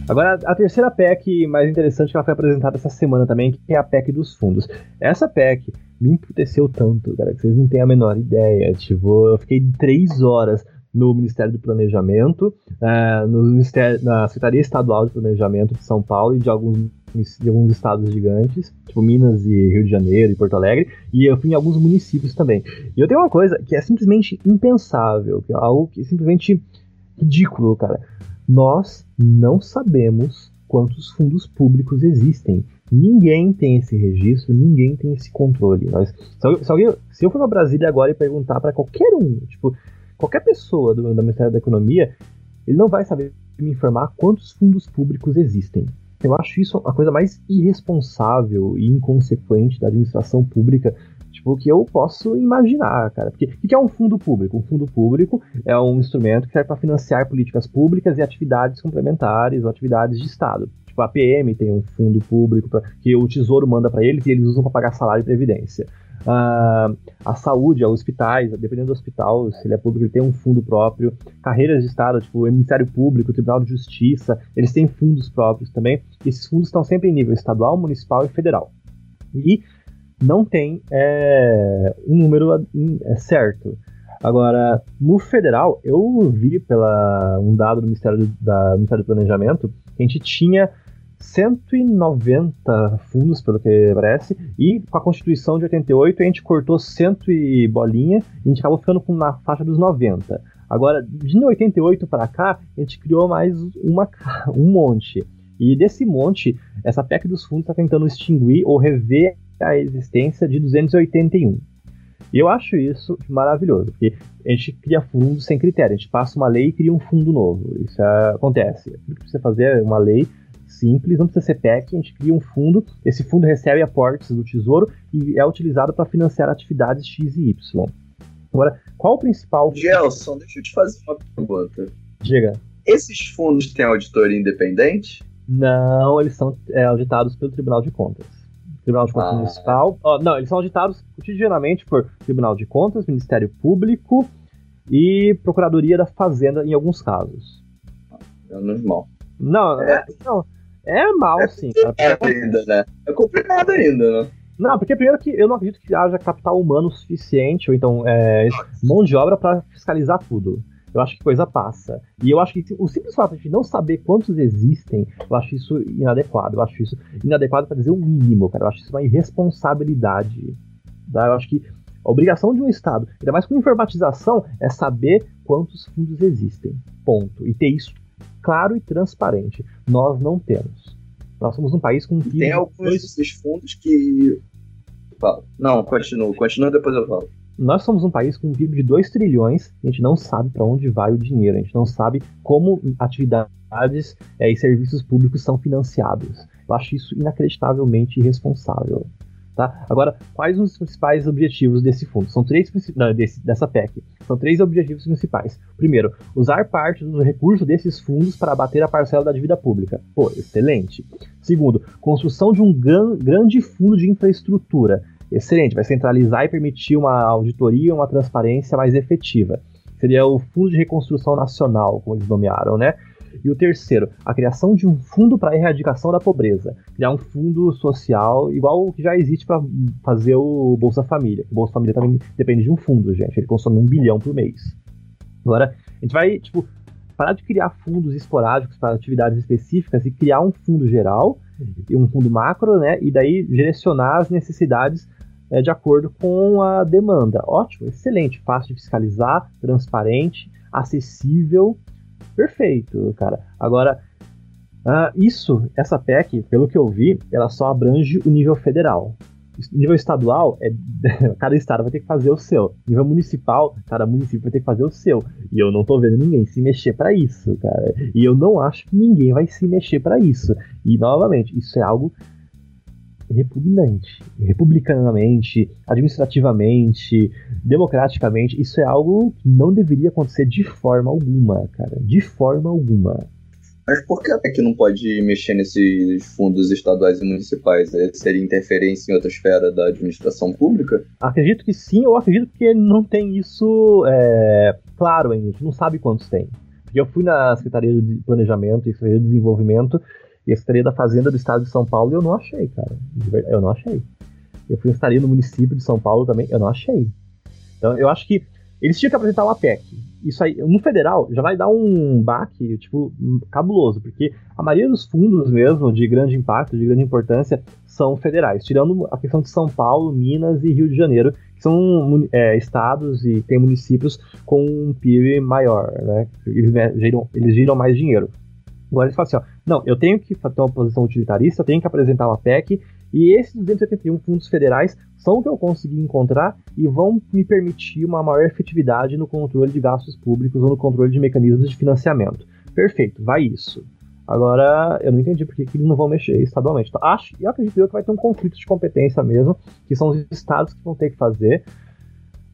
Agora, a terceira PEC mais interessante que ela foi apresentada essa semana também, que é a PEC dos fundos. Essa PEC me emputeceu tanto, cara, que vocês não têm a menor ideia. Tipo, eu fiquei três horas no Ministério do Planejamento, uh, no Ministério, na Secretaria Estadual de Planejamento de São Paulo e de alguns de alguns estados gigantes, tipo Minas e Rio de Janeiro e Porto Alegre, e eu fui em alguns municípios também. E eu tenho uma coisa que é simplesmente impensável, que é algo que é simplesmente ridículo, cara. Nós não sabemos quantos fundos públicos existem. Ninguém tem esse registro, ninguém tem esse controle. Se, alguém, se eu for para Brasília agora e perguntar para qualquer um, tipo, qualquer pessoa do, do Ministério da Economia, ele não vai saber me informar quantos fundos públicos existem. Eu acho isso a coisa mais irresponsável e inconsequente da administração pública tipo, que eu posso imaginar, cara. Porque o que é um fundo público? Um fundo público é um instrumento que serve para financiar políticas públicas e atividades complementares ou atividades de Estado. Tipo, a PM tem um fundo público pra, que o Tesouro manda para eles e eles usam para pagar salário e previdência. Uh, a saúde, os hospitais, dependendo do hospital, se ele é público, ele tem um fundo próprio. Carreiras de Estado, tipo o Ministério Público, o Tribunal de Justiça, eles têm fundos próprios também. Esses fundos estão sempre em nível estadual, municipal e federal. E não tem é, um número é, certo. Agora, no federal, eu vi pela um dado do Ministério, da, do Ministério do Planejamento que a gente tinha 190 fundos, pelo que parece, e com a Constituição de 88 a gente cortou 100 e bolinha e a gente acabou ficando com na faixa dos 90. Agora, de 88 para cá, a gente criou mais uma, um monte. E desse monte, essa PEC dos fundos está tentando extinguir ou rever a existência de 281. E eu acho isso maravilhoso, porque a gente cria fundos sem critério, a gente passa uma lei e cria um fundo novo. Isso acontece. O que precisa fazer é uma lei simples, não precisa ser PEC, a gente cria um fundo, esse fundo recebe aportes do Tesouro e é utilizado para financiar atividades X e Y. Agora, qual o principal... Gelson, deixa eu te fazer uma pergunta. Diga. Esses fundos têm auditoria independente? Não, eles são é, auditados pelo Tribunal de Contas. Tribunal de Contas ah. Municipal. Oh, não, eles são auditados cotidianamente por Tribunal de Contas, Ministério Público e Procuradoria da Fazenda em alguns casos. É normal. Não, é. não, é mal, é sim. É ainda, né? É complicado ainda, né? Não, porque primeiro que eu não acredito que haja capital humano suficiente, ou então é, mão de obra para fiscalizar tudo. eu acho que coisa passa. E eu acho que o simples fato de não saber quantos existem, eu acho isso inadequado. Eu acho isso inadequado para dizer o mínimo, cara. Eu acho isso uma irresponsabilidade. Tá? Eu acho que a obrigação de um Estado, ainda mais com informatização, é saber quantos fundos existem. Ponto. E ter isso claro e transparente. Nós não temos. Nós somos um país com Tem alguns desses fundos que. Não, continua, continua depois eu falo. Nós somos um país com um PIB de 2 trilhões, a gente não sabe para onde vai o dinheiro, a gente não sabe como atividades é, e serviços públicos são financiados. Eu acho isso inacreditavelmente irresponsável. Tá? Agora, quais os principais objetivos desse fundo? São três não, desse, dessa PEC. São três objetivos principais. Primeiro, usar parte dos recursos desses fundos para abater a parcela da dívida pública. Pô, excelente. Segundo, construção de um gran, grande fundo de infraestrutura. Excelente, vai centralizar e permitir uma auditoria, uma transparência mais efetiva. Seria o Fundo de Reconstrução Nacional, como eles nomearam, né? E o terceiro, a criação de um fundo para a erradicação da pobreza. Criar um fundo social igual o que já existe para fazer o Bolsa Família. O Bolsa Família também depende de um fundo, gente. Ele consome um bilhão por mês. Agora, a gente vai, tipo, parar de criar fundos esporádicos para atividades específicas e criar um fundo geral e um fundo macro, né? E daí direcionar as necessidades é, de acordo com a demanda. Ótimo, excelente, fácil de fiscalizar, transparente, acessível perfeito, cara. Agora, uh, isso, essa PEC, pelo que eu vi, ela só abrange o nível federal. Nível estadual, é, cada estado vai ter que fazer o seu. Nível municipal, cada município vai ter que fazer o seu. E eu não tô vendo ninguém se mexer para isso, cara. E eu não acho que ninguém vai se mexer para isso. E, novamente, isso é algo repugnante. Republicanamente, administrativamente, democraticamente, isso é algo que não deveria acontecer de forma alguma, cara. De forma alguma. Mas por que até que não pode mexer nesses fundos estaduais e municipais? É, seria interferência em outra esfera da administração pública? Acredito que sim, ou acredito que não tem isso é, claro ainda. A gente não sabe quantos tem. Eu fui na Secretaria de Planejamento e Secretaria de Desenvolvimento e a Secretaria da Fazenda do Estado de São Paulo eu não achei, cara. Eu não achei. Eu fui estaria no município de São Paulo também, eu não achei. Então eu acho que eles tinham que apresentar uma PEC. Isso aí, no federal, já vai dar um baque, tipo, cabuloso, porque a maioria dos fundos mesmo, de grande impacto, de grande importância, são federais, tirando a questão de São Paulo, Minas e Rio de Janeiro, que são é, estados e tem municípios com um PIB maior, né? Eles, né, giram, eles giram mais dinheiro. Agora eles falam assim, ó, não, eu tenho que ter uma posição utilitarista, eu tenho que apresentar uma PEC, e esses 281 fundos federais são o que eu consegui encontrar e vão me permitir uma maior efetividade no controle de gastos públicos ou no controle de mecanismos de financiamento. Perfeito, vai isso. Agora, eu não entendi por que, eles não vão mexer estadualmente. Então, acho e acredito eu que vai ter um conflito de competência mesmo, que são os estados que vão ter que fazer,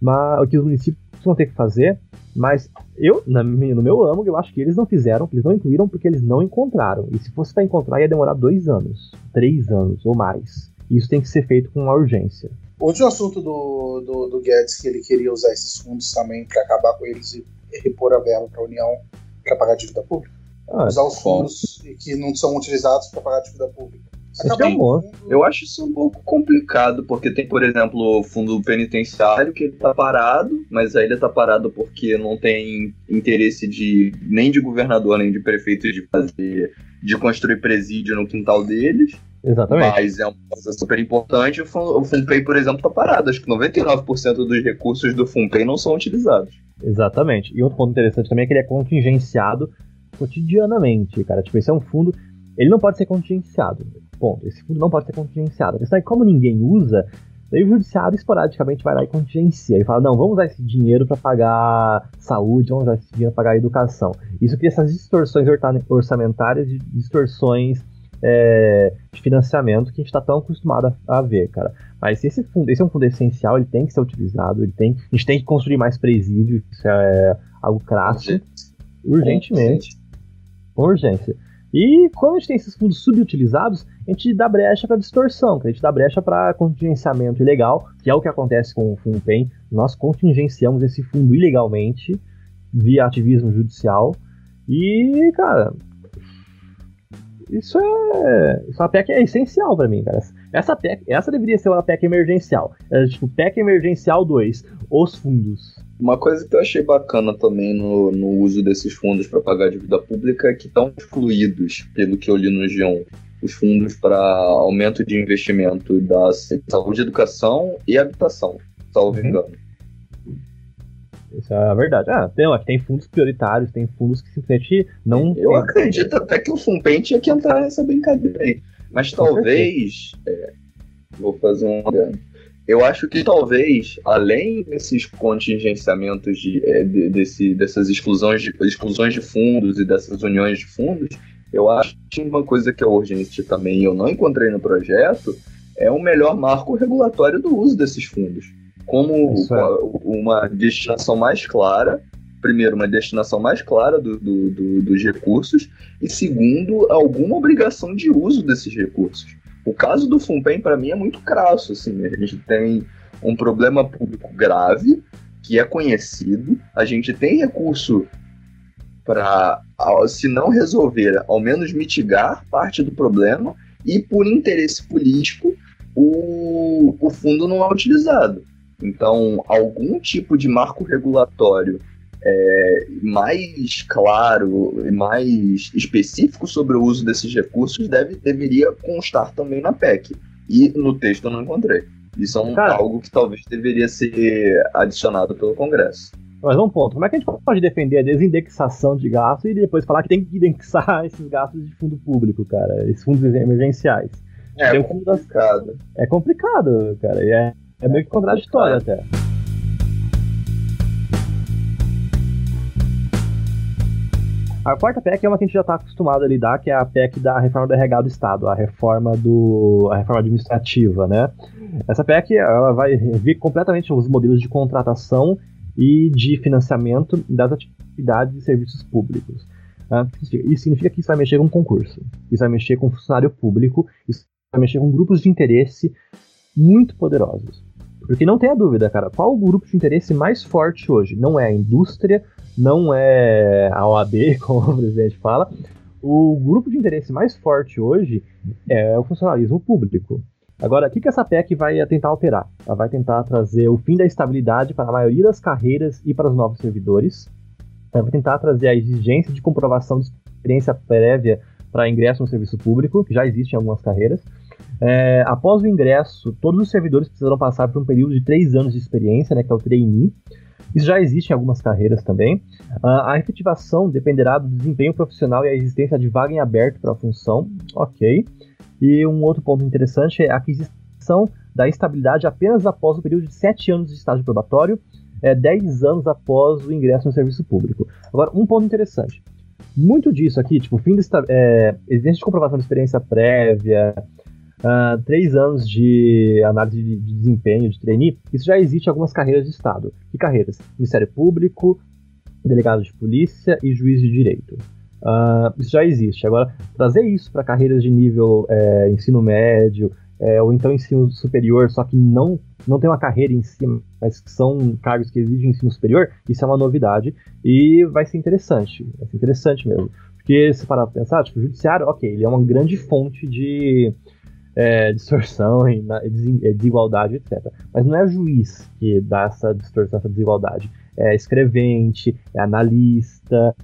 mas que os municípios vão ter que fazer, mas eu, na, no meu âmago, eu acho que eles não fizeram, eles não incluíram porque eles não encontraram. E se fosse para encontrar, ia demorar dois anos, três anos ou mais. E isso tem que ser feito com uma urgência. Outro assunto do, do, do Guedes que ele queria usar esses fundos também para acabar com eles e repor a verba para a União para pagar a dívida pública. Ah, usar os fundos que não são utilizados para pagar a dívida pública. Eu acho isso um pouco complicado, porque tem, por exemplo, o fundo penitenciário que ele tá parado, mas aí ele tá parado porque não tem interesse de nem de governador nem de prefeito de fazer de construir presídio no quintal deles. Exatamente. Mas é uma coisa super importante. O FUNPEI, por exemplo, tá parado. Acho que 99% dos recursos do FUNPEI não são utilizados. Exatamente. E outro ponto interessante também é que ele é contingenciado cotidianamente, cara. Tipo, esse é um fundo. Ele não pode ser contingenciado. Ponto. Esse fundo não pode ser contingenciado. A questão é que, como ninguém usa, daí o judiciário esporadicamente vai lá e contingencia. E fala, não, vamos usar esse dinheiro para pagar saúde, vamos usar esse dinheiro para pagar educação. Isso cria essas distorções orçamentárias e distorções é, de financiamento que a gente está tão acostumado a, a, ver, cara. Mas esse fundo, esse é um fundo essencial, ele tem que ser utilizado, ele tem, a gente tem que construir mais presídio, isso é algo crasso, urgentemente, com urgência. E quando a gente tem esses fundos subutilizados, a gente dá brecha para distorção, a gente dá brecha para contingenciamento ilegal, que é o que acontece com o FUNPEN. Nós contingenciamos esse fundo ilegalmente via ativismo judicial. E, cara, isso é. Isso é uma PEC é essencial para mim, cara. Essa PEC, essa deveria ser uma PEC emergencial. É, tipo, PEC emergencial 2, os fundos. Uma coisa que eu achei bacana também no, no uso desses fundos para pagar dívida pública é que estão excluídos, pelo que eu li no G1, os fundos para aumento de investimento da saúde, educação e habitação, salvo uhum. engano. Isso é a verdade. Ah, tem, tem fundos prioritários, tem fundos que simplesmente não. Eu acredito até que o FUNPEN tinha que entrar nessa brincadeira aí. Mas talvez. É, vou fazer um. Eu acho que talvez, além desses contingenciamentos de, é, de, desse, dessas exclusões de, exclusões de fundos e dessas uniões de fundos, eu acho que uma coisa que é urgente também, eu não encontrei no projeto, é um melhor marco regulatório do uso desses fundos. Como é. uma destinação mais clara, primeiro, uma destinação mais clara do, do, do, dos recursos, e segundo, alguma obrigação de uso desses recursos. O caso do FUNPEN, para mim, é muito crasso. Assim, a gente tem um problema público grave, que é conhecido, a gente tem recurso para, se não resolver, ao menos mitigar parte do problema, e por interesse político, o, o fundo não é utilizado. Então, algum tipo de marco regulatório é, mais claro e mais específico sobre o uso desses recursos deve, deveria constar também na PEC. E no texto eu não encontrei. Isso é um, algo que talvez deveria ser adicionado pelo Congresso. Mas um ponto, como é que a gente pode defender a desindexação de gastos e depois falar que tem que indexar esses gastos de fundo público, cara, esses fundos emergenciais? É, é complicado. É complicado, cara, e é, é meio que contraditório até. A quarta PEC é uma que a gente já está acostumado a lidar, que é a PEC da reforma do RH do Estado, a reforma do a reforma administrativa, né? Essa PEC ela vai ver completamente os modelos de contratação e de financiamento das atividades e serviços públicos. Tá? Isso significa que isso vai mexer com concurso, isso vai mexer com funcionário público, isso vai mexer com grupos de interesse muito poderosos. Porque não tenha dúvida, cara, qual o grupo de interesse mais forte hoje? Não é a indústria, não é a OAB, como o presidente fala. O grupo de interesse mais forte hoje é o funcionalismo público. Agora, o que, que essa PEC vai tentar alterar? Ela vai tentar trazer o fim da estabilidade para a maioria das carreiras e para os novos servidores. Ela vai tentar trazer a exigência de comprovação de experiência prévia para ingresso no serviço público, que já existe em algumas carreiras. É, após o ingresso, todos os servidores precisarão passar por um período de três anos de experiência, né, que é o trainee. Isso já existe em algumas carreiras também. Uh, a efetivação dependerá do desempenho profissional e a existência de vaga em aberto para a função. Ok. E um outro ponto interessante é a aquisição da estabilidade apenas após o período de 7 anos de estágio probatório, é, 10 anos após o ingresso no serviço público. Agora, um ponto interessante. Muito disso aqui, tipo, fim de é, de comprovação de experiência prévia, uh, três anos de análise de, de, desempenho, de trainee, isso já existe em algumas carreiras de Estado. Que carreiras? Ministério Público, delegado de polícia e juiz de direito. Uh, isso já existe. Agora, trazer isso para carreiras de nível é, ensino médio, é, ou então ensino superior, só que não, não tem uma carreira em cima, mas que são cargos que exigem ensino superior, isso é uma novidade e vai ser interessante. Vai ser interessante mesmo. Porque se parar pra pensar, tipo, o judiciário, ok, ele é uma grande fonte de, é, distorção e desigualdade, etc. Mas não é juiz que dá essa distorção, essa desigualdade. É escrevente, é analista.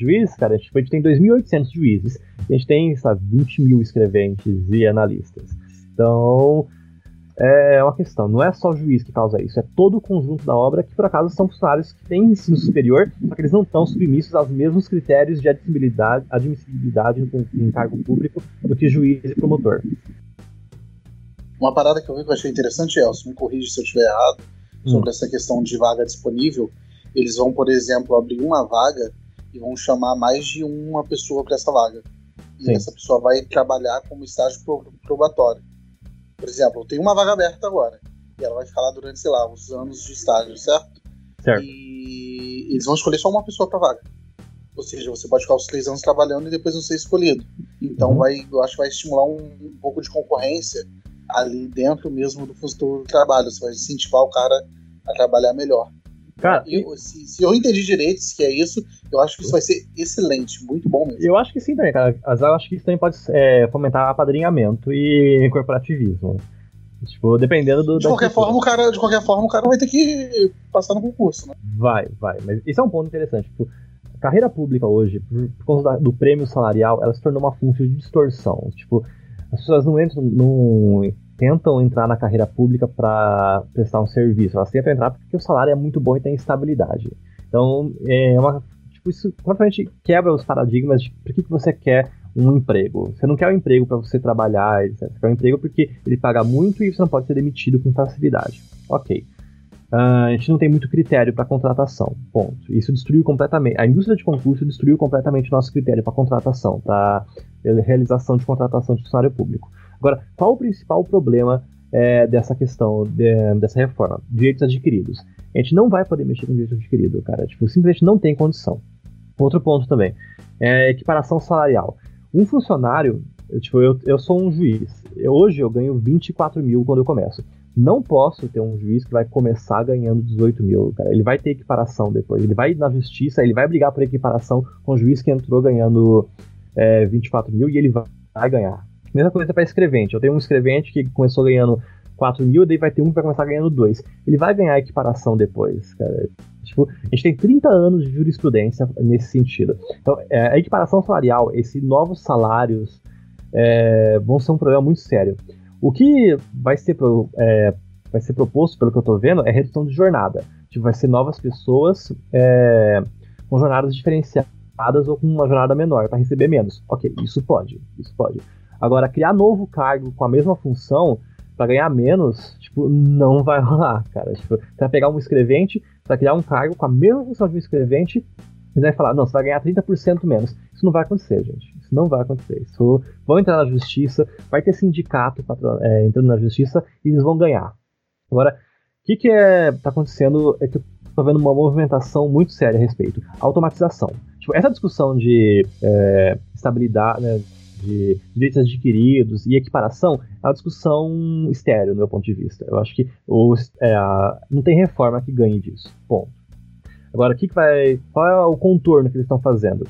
Juiz, cara, a gente, tem 2.800 juízes, e a gente tem, sabe, 20 mil escreventes e analistas. Então, é uma questão. Não é só o juiz que causa isso, é todo o conjunto da obra que, por acaso, são funcionários que têm ensino superior, só que eles não estão submissos aos mesmos critérios de admissibilidade, admissibilidade em cargo público do que juiz e promotor. Uma parada que eu vi que eu achei interessante, Elcio, me corrige se eu estiver errado, sobre hum. essa questão de vaga disponível. Eles vão, por exemplo, abrir uma vaga e vão chamar mais de uma pessoa para essa vaga. E Sim. essa pessoa vai trabalhar como estágio probatório. Por exemplo, tem uma vaga aberta agora. E ela vai ficar lá durante, sei lá, uns anos de estágio, certo? Certo. E eles vão escolher só uma pessoa para vaga. Ou seja, você pode ficar os três anos trabalhando e depois não ser escolhido. Então, uhum. vai, eu acho que vai estimular um, um pouco de concorrência ali dentro mesmo do, do trabalho. Você vai incentivar o cara a trabalhar melhor. Cara, eu, se, se, eu entendi direito se é isso, eu acho que isso vai ser excelente, muito bom mesmo. Eu acho que sim também, cara. Mas eu acho que isso também pode é, fomentar apadrinhamento e corporativismo. Tipo, dependendo do. De qualquer, forma, o cara, de qualquer forma, o cara vai ter que passar no concurso, né? Vai, vai. Mas isso é um ponto interessante. Tipo, a carreira pública hoje, por, por conta do prêmio salarial, ela se tornou uma fonte de distorção. Tipo, as pessoas não entram, não tentam entrar na carreira pública para prestar um serviço. Elas tentam entrar porque o salário é muito bom e tem estabilidade. Então, é uma. Tipo, isso completamente quebra os paradigmas de por que, que você quer um emprego. Você não quer um emprego para você trabalhar, etc. Você quer um emprego porque ele paga muito e você não pode ser demitido com facilidade. Ok. Ah, a gente não tem muito critério para contratação. Ponto. Isso destruiu completamente. A indústria de concurso destruiu completamente o nosso critério para contratação, para realização de contratação de funcionário público. Agora, qual o principal problema é, dessa questão, de- dessa reforma? Direitos adquiridos. A gente não vai poder mexer com direito adquirido, cara. Tipo, simplesmente não tem condição. Outro ponto também é equiparação salarial. Um funcionário, eu, tipo, eu, eu sou um juiz. Eu- hoje eu ganho 24 mil quando eu começo. Não posso ter um juiz que vai começar ganhando 18 mil, cara. Ele vai ter equiparação depois. Ele vai na justiça, ele vai brigar por equiparação com o juiz que entrou ganhando é, 24 mil e ele vai ganhar. Mesma coisa para escrevente. Eu tenho um escrevente que começou ganhando 4 mil, daí vai ter um que vai começar ganhando 2. Ele vai ganhar equiparação depois, cara. Tipo, a gente tem 30 anos de jurisprudência nesse sentido. Então, é, a equiparação salarial, esses novos salários, é, vão ser um problema muito sério. O que vai ser, pro- é, vai ser proposto, pelo que eu tô vendo, é redução de jornada. Tipo, vai ser novas pessoas é, com jornadas diferenciadas ou com uma jornada menor para receber menos. Ok, isso pode, isso pode. Agora, criar novo cargo com a mesma função para ganhar menos, tipo, não vai rolar, cara. Tipo, você vai pegar um escrevente, vai criar um cargo com a mesma função de um escrevente e vai falar, não, você vai ganhar 30% menos. Isso não vai acontecer, gente. Isso não vai acontecer. Isso vão entrar na justiça, vai ter sindicato patro- é, entrando na justiça e eles vão ganhar. Agora, o que que é, tá acontecendo é que eu tô vendo uma movimentação muito séria a respeito. Automatização. Tipo, essa discussão de é, estabilidade, né, de direitos adquiridos e equiparação é uma discussão estéreo, do meu ponto de vista. Eu acho que é, não tem reforma que ganhe disso. Ponto. Agora, o que, que vai. Qual é o contorno que eles estão fazendo?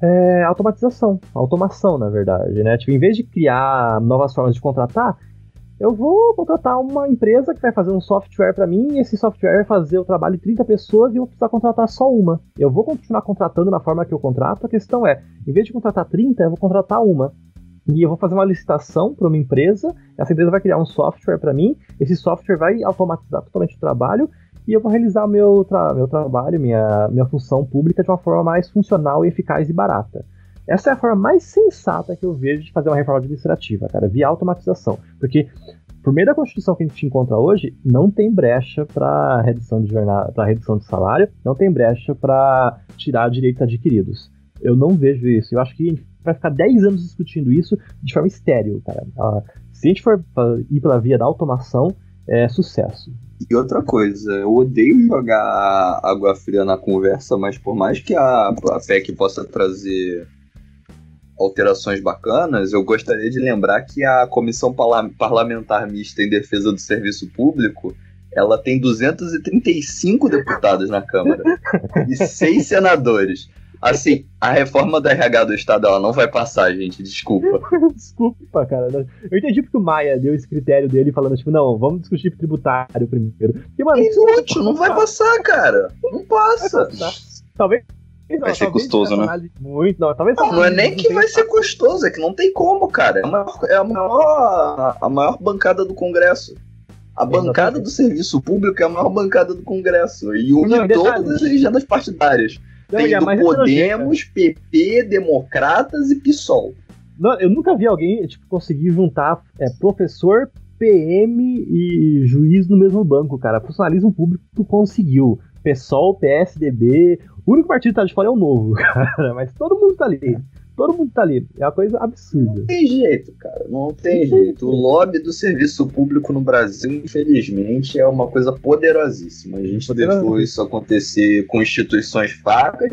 É automatização, automação, na verdade, né? Tipo, em vez de criar novas formas de contratar, eu vou contratar uma empresa que vai fazer um software para mim e esse software vai fazer o trabalho de 30 pessoas e eu vou precisar contratar só uma. Eu vou continuar contratando na forma que eu contrato, a questão é, em vez de contratar 30, eu vou contratar uma. E eu vou fazer uma licitação para uma empresa, essa empresa vai criar um software para mim, esse software vai automatizar totalmente o trabalho e eu vou realizar meu, tra meu trabalho, minha, minha função pública de uma forma mais funcional, eficaz e barata. Essa é a forma mais sensata que eu vejo de fazer uma reforma administrativa, cara, via automatização. Porque, por meio da Constituição que a gente encontra hoje, não tem brecha para redução de jornada, para redução de salário, não tem brecha para tirar direitos adquiridos. Eu não vejo isso. Eu acho que a gente vai ficar 10 anos discutindo isso de forma estéril, cara. Ah, se a gente for ir pela via da automação, é sucesso. E outra coisa, eu odeio jogar água fria na conversa, mas por mais que a, a PEC possa trazer alterações bacanas, eu gostaria de lembrar que a Comissão Parla- Parlamentar Mista em Defesa do Serviço Público ela tem 235 deputados na Câmara e seis senadores. Assim, a reforma da RH do Estado ela não vai passar, gente, desculpa. Desculpa, cara. Eu entendi porque o Maia deu esse critério dele falando, tipo, não, vamos discutir tributário primeiro. Porque, mano, Inútil, não vai passar, cara. Não passa. talvez. Vai ser custoso, né? Muito, não, talvez. Não, não é nem que vai ser custoso, é que não tem como, cara. É a maior, é a maior, a maior bancada do Congresso. A bancada do serviço público é a maior bancada do Congresso. E une Não, todas as legendas partidárias. Não, tem a do. Podemos, PP, Democratas e PSOL. Não, eu nunca vi alguém tipo, conseguir juntar é, professor, PM e juiz no mesmo banco, cara. Funcionalismo público conseguiu. PSOL, PSDB. O único partido que tá de fora é o novo, cara. Mas todo mundo tá ali. Todo mundo tá ali. É uma coisa absurda. Não tem jeito, cara. Não tem jeito. O lobby do serviço público no Brasil, infelizmente, é uma coisa poderosíssima. A gente deixou isso acontecer com instituições fracas.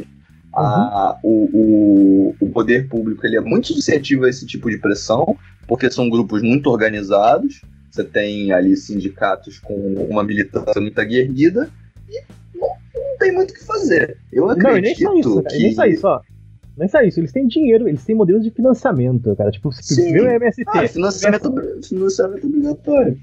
A- o, o, o poder público ele é muito suscetível a esse tipo de pressão, porque são grupos muito organizados. Você tem ali sindicatos com uma militância muito aguerrida e tem muito o que fazer. Eu Não, e nem acredito só isso, cara. E nem que só isso, ó. Não é só isso, eles têm dinheiro, eles têm modelos de financiamento, cara. Tipo, se Sim. o MST. Ah, financiamento, financiamento obrigatório.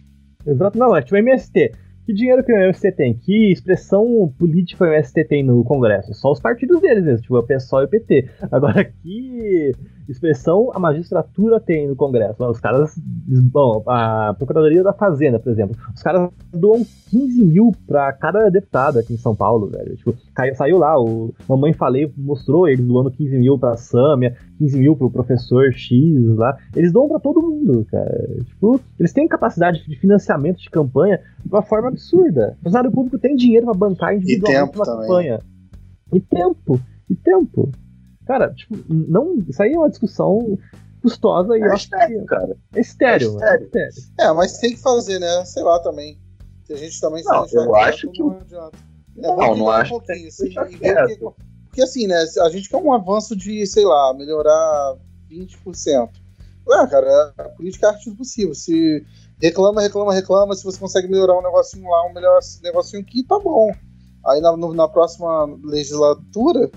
Exato, não, é tipo o MST. Que dinheiro que o MST tem? Que expressão política o MST tem no Congresso? Só os partidos deles mesmo, tipo o PSOL e o PT. Agora, que expressão a magistratura tem no Congresso? Os caras. Bom, a Procuradoria da Fazenda, por exemplo. Os caras doam 15 mil pra cada deputado aqui em São Paulo, velho. Tipo, caiu, saiu lá, o Mamãe Falei mostrou eles doando 15 mil pra Sâmia, 15 mil pro professor X lá. Eles doam pra todo mundo, cara. Tipo, eles têm capacidade de financiamento de campanha de uma forma absurda. O funcionário público tem dinheiro pra bancar individualmente tempo uma também. campanha. E tempo, e tempo. Cara, tipo, não. Isso aí é uma discussão custosa e eu É acho que estéreo, cara. é estéreo, É mano, estéreo. é estéreo. É, mas tem que fazer, né? Sei lá também. Se a gente também se Não, deixar eu quieto, acho que não adianta. É Não, não acho um que tem pouquinho, que assim, que-. Porque assim, né? A gente quer um avanço de, sei lá, melhorar 20%. Ué, cara, a política é a arte do possível. Se reclama, reclama, reclama, se você consegue melhorar um negocinho lá, um melhor negocinho aqui, tá bom. Aí na, no- na próxima legislatura,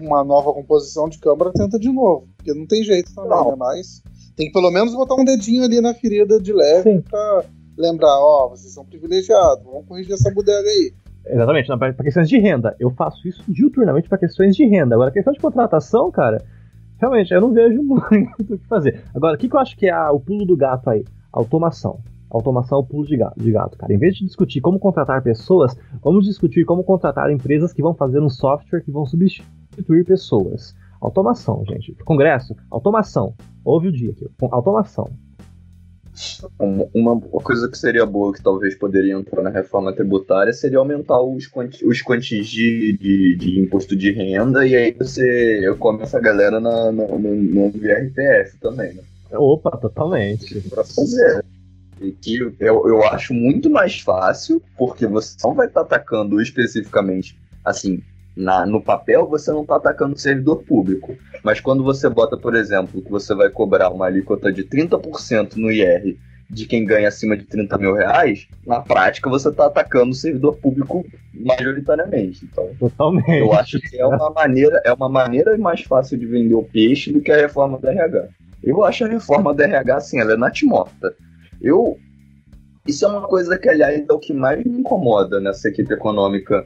uma nova composição de Câmara tenta de novo. Porque não tem jeito também, Não. né? Mas tem que pelo menos botar um dedinho ali na ferida de leve Sim. pra lembrar, ó, vocês são privilegiados, vamos corrigir essa bodega aí. Exatamente, para questões de renda. Eu faço isso diuturnamente para questões de renda. Agora, questão de contratação, cara, realmente eu não vejo muito o que fazer. Agora, o que, que eu acho que é a- o pulo do gato aí? Automação. Automação é o pulo de gato, de gato, cara. Em vez de discutir como contratar pessoas, vamos discutir como contratar empresas que vão fazer um software que vão substituir pessoas. Automação, gente. Congresso, automação. Ouve o dia aqui. Automação. Um- Uma coisa que seria boa, que talvez poderia entrar na reforma tributária, seria aumentar os, quanti, os quantis de, de, de imposto de renda e aí você começa a galera na, no, no, no IRPF também, né? Opa, totalmente. Pra fazer. Que eu, eu acho muito mais fácil, porque você não vai estar atacando especificamente, assim, na, no papel você não está atacando o servidor público. Mas quando você bota, por exemplo, que você vai cobrar uma alíquota de 30% no IR de quem ganha acima de 30 mil reais, na prática você está atacando o servidor público majoritariamente. Então, Totalmente. eu acho que é uma maneira, é uma maneira mais fácil de vender o peixe do que a reforma do RH. Eu acho a reforma do RH assim, ela é natimorta. Eu isso é uma coisa que aliás é o que mais me incomoda nessa equipe econômica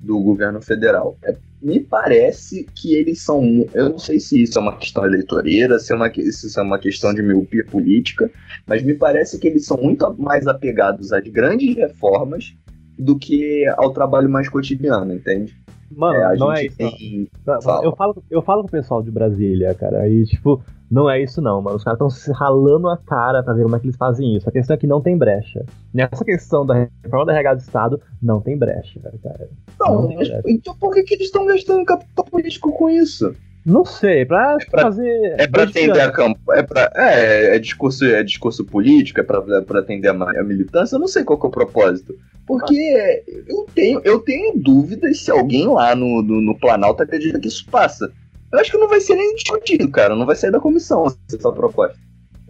do governo federal. É, me parece que eles são, eu não sei se isso é uma questão eleitoreira, se é uma, se isso é uma questão de miopia política, mas me parece que eles são muito mais apegados às grandes reformas do que ao trabalho mais cotidiano, entende? Mano, a não é isso. não. tem Fala. Eu falo, eu falo com o pessoal de Brasília, cara, e tipo, não é isso não, mano. Os caras estão se ralando a cara pra ver como é que eles fazem isso. A questão é que não tem brecha. Nessa questão da reforma da RH do Estado, não tem brecha, cara. Não, Não, mas é. então por que, que eles estão gastando capital político com isso? Não sei, pra, pra- fazer. É pra atender a campanha. É, pra, é, é, discurso, é discurso político, é pra, é pra atender a, a militância, eu não sei qual que é o propósito. Porque eu tenho, eu tenho dúvidas se alguém lá no, no, no Planalto acredita que isso passa. Eu acho que não vai ser nem discutido, cara. Não vai sair da comissão essa proposta.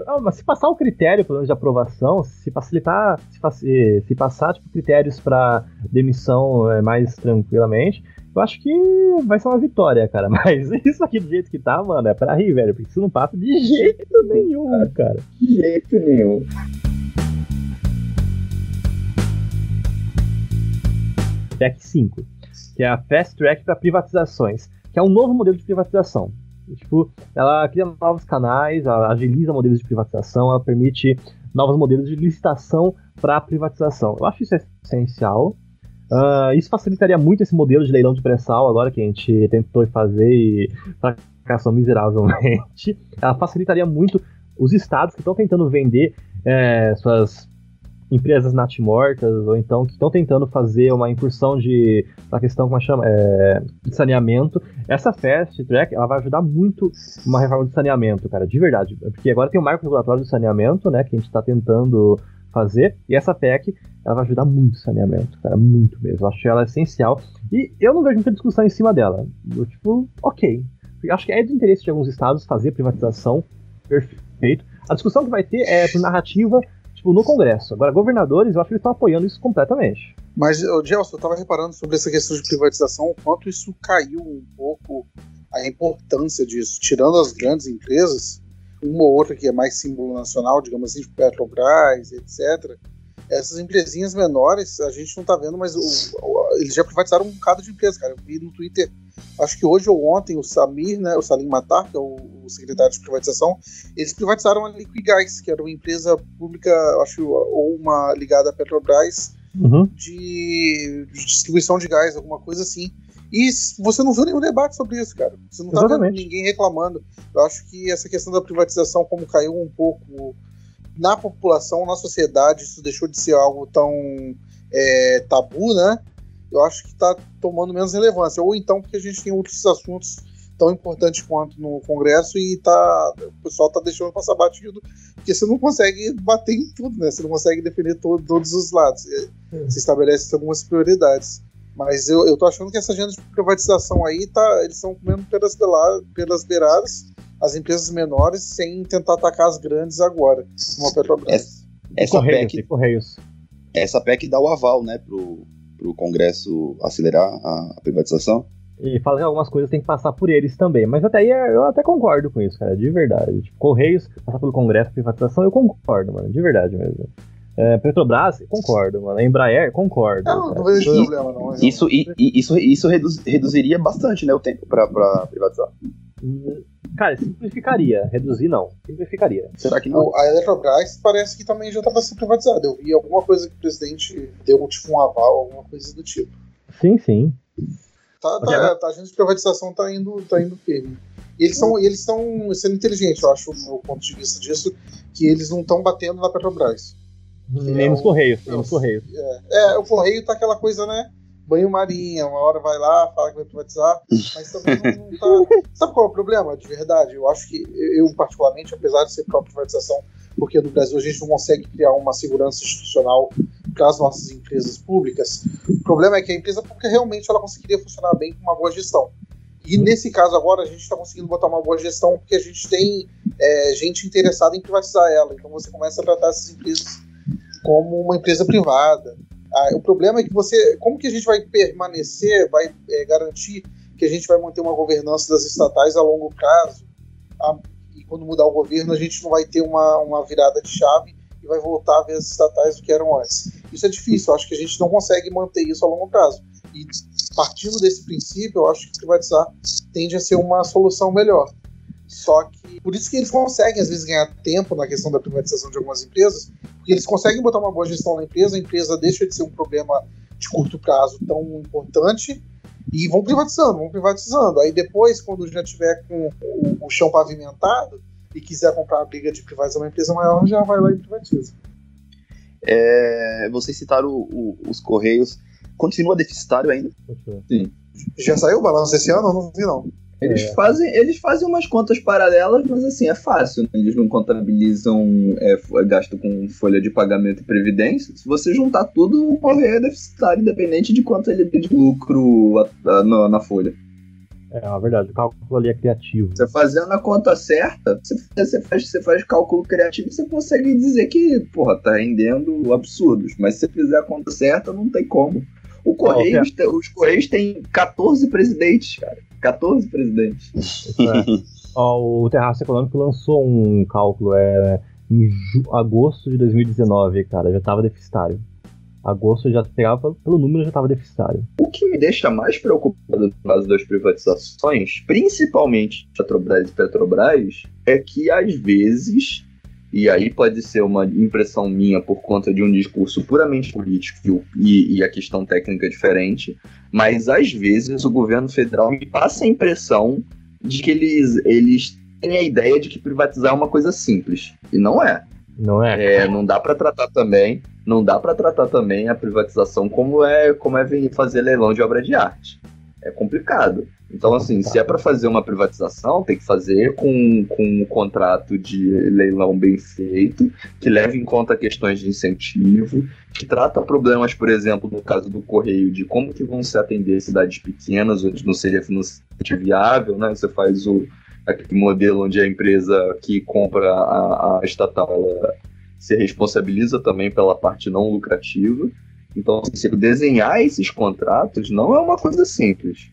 Ah, mas se passar o critério, de aprovação, se facilitar, se, se passar tipo, critérios pra demissão é, mais tranquilamente, eu acho que vai ser uma vitória, cara. Mas isso aqui do jeito que tá, mano, é pra rir, velho. Porque isso não passa de jeito nenhum, cara. De jeito nenhum. PEC 5, que é a Fast Track para privatizações, que é um novo modelo de privatização. Tipo, ela cria novos canais, ela agiliza modelos de privatização, ela permite novos modelos de licitação para privatização. Eu acho isso essencial. Ah, isso facilitaria muito esse modelo de leilão de pré-sal agora que a gente tentou fazer e fracassou miseravelmente. Ela facilitaria muito os estados que estão tentando vender eh, suas empresas natimortas ou então que estão tentando fazer uma incursão de a questão como chama é, de saneamento essa fast track ela vai ajudar muito uma reforma de saneamento cara de verdade porque agora tem o marco regulatório do saneamento né que a gente está tentando fazer. E essa PEC ela vai ajudar muito o saneamento cara muito mesmo. Eu acho ela essencial. E eu não vejo muita discussão em cima dela. Eu, tipo ok. Eu acho que é de interesse de alguns estados fazer privatização. Perfeito. A discussão que vai ter é por narrativa tipo, no Congresso. Agora, governadores, eu acho que eles estão apoiando isso completamente. Mas, Gelson, eu estava reparando sobre essa questão de privatização, o quanto isso caiu um pouco a importância disso. Tirando as grandes empresas, uma ou outra que é mais símbolo nacional, digamos assim, tipo Petrobras, etc. Essas empresinhas menores, a gente não está vendo, mas o, o, eles já privatizaram um bocado de empresas, cara. Eu vi no Twitter, acho que hoje ou ontem, o Samir, né, o Salim Matar, que é o, o secretário de privatização, eles privatizaram a Liquigás, que era uma empresa pública, acho, ou uma ligada à Petrobras, Uhum. de, de distribuição de gás, alguma coisa assim. E você não viu nenhum debate sobre isso, cara. Você não tá vendo Exatamente. ninguém reclamando. Eu acho que essa questão da privatização, como caiu um pouco na população, na sociedade, isso deixou de ser algo tão é, tabu, né? Eu acho que tá tomando menos relevância. Ou então porque a gente tem outros assuntos tão importantes quanto no Congresso e tá, o pessoal tá deixando passar batido, porque você não consegue bater em tudo, né? Você não consegue defender to- todos os lados. Você estabelece algumas prioridades. Mas eu, eu tô achando que essa agenda de privatização aí, tá, eles estão comendo pelas, pelas beiradas as empresas menores sem tentar atacar as grandes agora, como a Petrobras. Essa Correios, PEC, Correios. essa PEC dá o aval, né, pro, pro Congresso acelerar a, a privatização. E fala que algumas coisas tem que passar por eles também. Mas até aí eu até concordo com isso, cara, de verdade. Tipo, Correios, passar pelo Congresso, privatização, eu concordo, mano, de verdade mesmo. É, Petrobras, concordo, mano. Embraer, concordo. Não, não vejo problema, não. Isso, e, isso, isso reduz- reduziria bastante, né, o tempo pra, pra privatizar. Cara, simplificaria. Reduzir, não. Simplificaria. Será que não? A Eletrobras parece que também já estava sendo privatizada. Eu vi alguma coisa que o presidente deu tipo um aval, alguma coisa do tipo. Sim, sim. Tá, tá, tá, a agenda de privatização tá indo, tá indo firme. E eles são, eles estão sendo inteligentes, eu acho, do meu ponto de vista disso, que eles não estão batendo na Petrobras. Nem é nos o- Correios, nem é. É, o Correio tá aquela coisa, né? Banho-marinha, uma hora vai lá, fala que vai privatizar, mas também não, não tá. Sabe qual é o problema, de verdade? Eu acho que eu, particularmente, apesar de ser pró-privatização, porque no Brasil a gente não consegue criar uma segurança institucional para as nossas empresas públicas, o problema é que a empresa pública realmente ela conseguiria funcionar bem com uma boa gestão. E nesse caso agora a gente está conseguindo botar uma boa gestão porque a gente tem é, gente interessada em privatizar ela. Então você começa a tratar essas empresas como uma empresa privada. Ah, o problema é que você, como que a gente vai permanecer, vai é, garantir que a gente vai manter uma governança das estatais a longo prazo? Ah, e quando mudar o governo, a gente não vai ter uma, uma virada de chave e vai voltar a ver as estatais do que eram antes. Isso é difícil, eu acho que a gente não consegue manter isso a longo prazo. E partindo desse princípio, eu acho que privatizar tende a ser uma solução melhor. Só que por isso que eles conseguem às vezes ganhar tempo na questão da privatização de algumas empresas, porque eles conseguem botar uma boa gestão na empresa, a empresa deixa de ser um problema de curto prazo tão importante e vão privatizando, vão privatizando. Aí depois, quando já tiver com o, o chão pavimentado e quiser comprar a briga de privatizar uma empresa maior, já vai lá e privatiza. É, vocês citaram o- o- os Correios. Continua deficitário ainda? Continua. Já saiu o balanço esse ano? Eu não vi, não. Eles, É. fazem, eles fazem umas contas paralelas, mas assim, é fácil. né? Eles não contabilizam é, gasto com folha de pagamento e previdência. Se você juntar tudo, o correio é deficitário, independente de quanto ele tem de lucro a- a- na, na folha. É, uma verdade. O cálculo ali é criativo. Você fazendo a conta certa, você, você faz, você faz cálculo criativo e você consegue dizer que, porra, tá rendendo absurdos. Mas se você fizer a conta certa, não tem como. O Correios, te- os Correios têm 14 presidentes, cara. 14 presidentes. É. Ó, o Terraço Econômico lançou um cálculo é, em ju- agosto de 2019, cara. Já tava deficitário. Agosto já pegava pelo- pelo número já tava deficitário. O que me deixa mais preocupado no caso das privatizações, principalmente Petrobras e Petrobras, é que às vezes, e aí pode ser uma impressão minha por conta de um discurso puramente político e, e a questão técnica é diferente, mas às vezes o governo federal me passa a impressão de que eles, eles têm a ideia de que privatizar é uma coisa simples. E não é. Não é? É, não dá para tratar também, não dá para tratar também a privatização como é como é fazer leilão de obra de arte. É complicado. Então, assim, se é para fazer uma privatização, tem que fazer com, com um contrato de leilão bem feito, que leve em conta questões de incentivo, que trata problemas, por exemplo, no caso do Correio, de como que vão se atender cidades pequenas, onde não seria financeiramente viável, né? Você faz o, aquele modelo onde a empresa que compra a, a estatal ela se responsabiliza também pela parte não lucrativa. Então, assim, desenhar esses contratos não é uma coisa simples.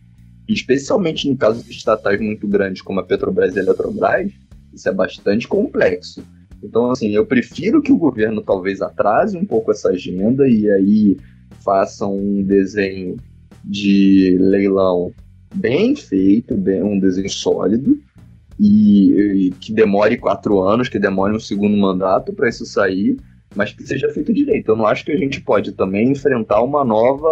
Especialmente no caso de estatais muito grandes como a Petrobras e a Eletrobras, isso é bastante complexo. Então, assim, eu prefiro que o governo talvez atrase um pouco essa agenda e aí faça um desenho de leilão bem feito, bem, um desenho sólido, e, e que demore quatro anos, que demore um segundo mandato para isso sair, mas que seja feito direito. Eu não acho que a gente pode também enfrentar uma nova,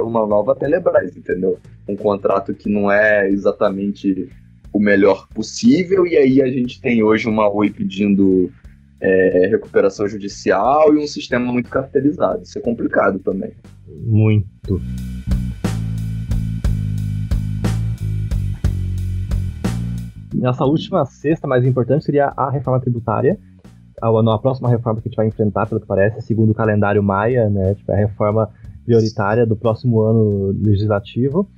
uma nova Telebrás, entendeu? Um contrato que não é exatamente o melhor possível, e aí a gente tem hoje uma Oi pedindo é, recuperação judicial e um sistema muito cartelizado. Isso é complicado também. Muito. Nessa última sexta, mais importante, seria a reforma tributária. A, a próxima reforma que a gente vai enfrentar, pelo que parece, segundo o calendário Maia, né? Tipo, é a reforma prioritária do próximo ano legislativo.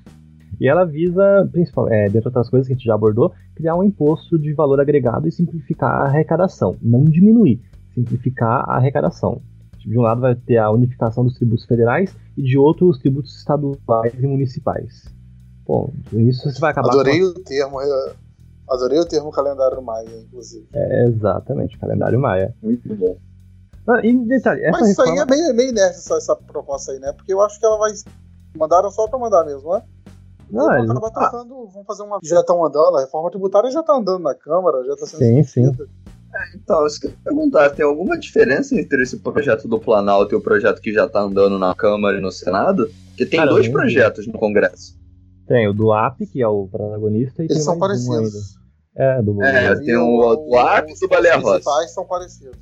E ela visa, principalmente, é, dentre outras coisas que a gente já abordou, criar um imposto de valor agregado e simplificar a arrecadação. Não diminuir, simplificar a arrecadação. De um lado vai ter a unificação dos tributos federais e de outro os tributos estaduais e municipais. Bom, isso você vai acabar Adorei com... o termo, adorei o termo calendário maia, inclusive. É, exatamente, calendário maia. Muito bom. Ah, e detalhe, essa Mas isso reforma... aí é meio, meio nerd, essa, essa proposta aí, né? Porque eu acho que ela vai. Mandaram só pra mandar mesmo, né? Não, eles- acabar tocando, vão fazer uma. Já estão andando, a reforma tributária já está andando na Câmara, já está sendo. Sim, sim. discutida. Então, isso que eu ia perguntar, tem alguma diferença entre esse projeto do Planalto e o projeto que já está andando na Câmara e no Senado? Porque tem Cara, dois projetos no Congresso. Tem o do AP, que é o protagonista, e Eles tem são mais um ainda. parecidos. É, do. É, E tem o, o Arco os do Baleia Rossi. principais são parecidos.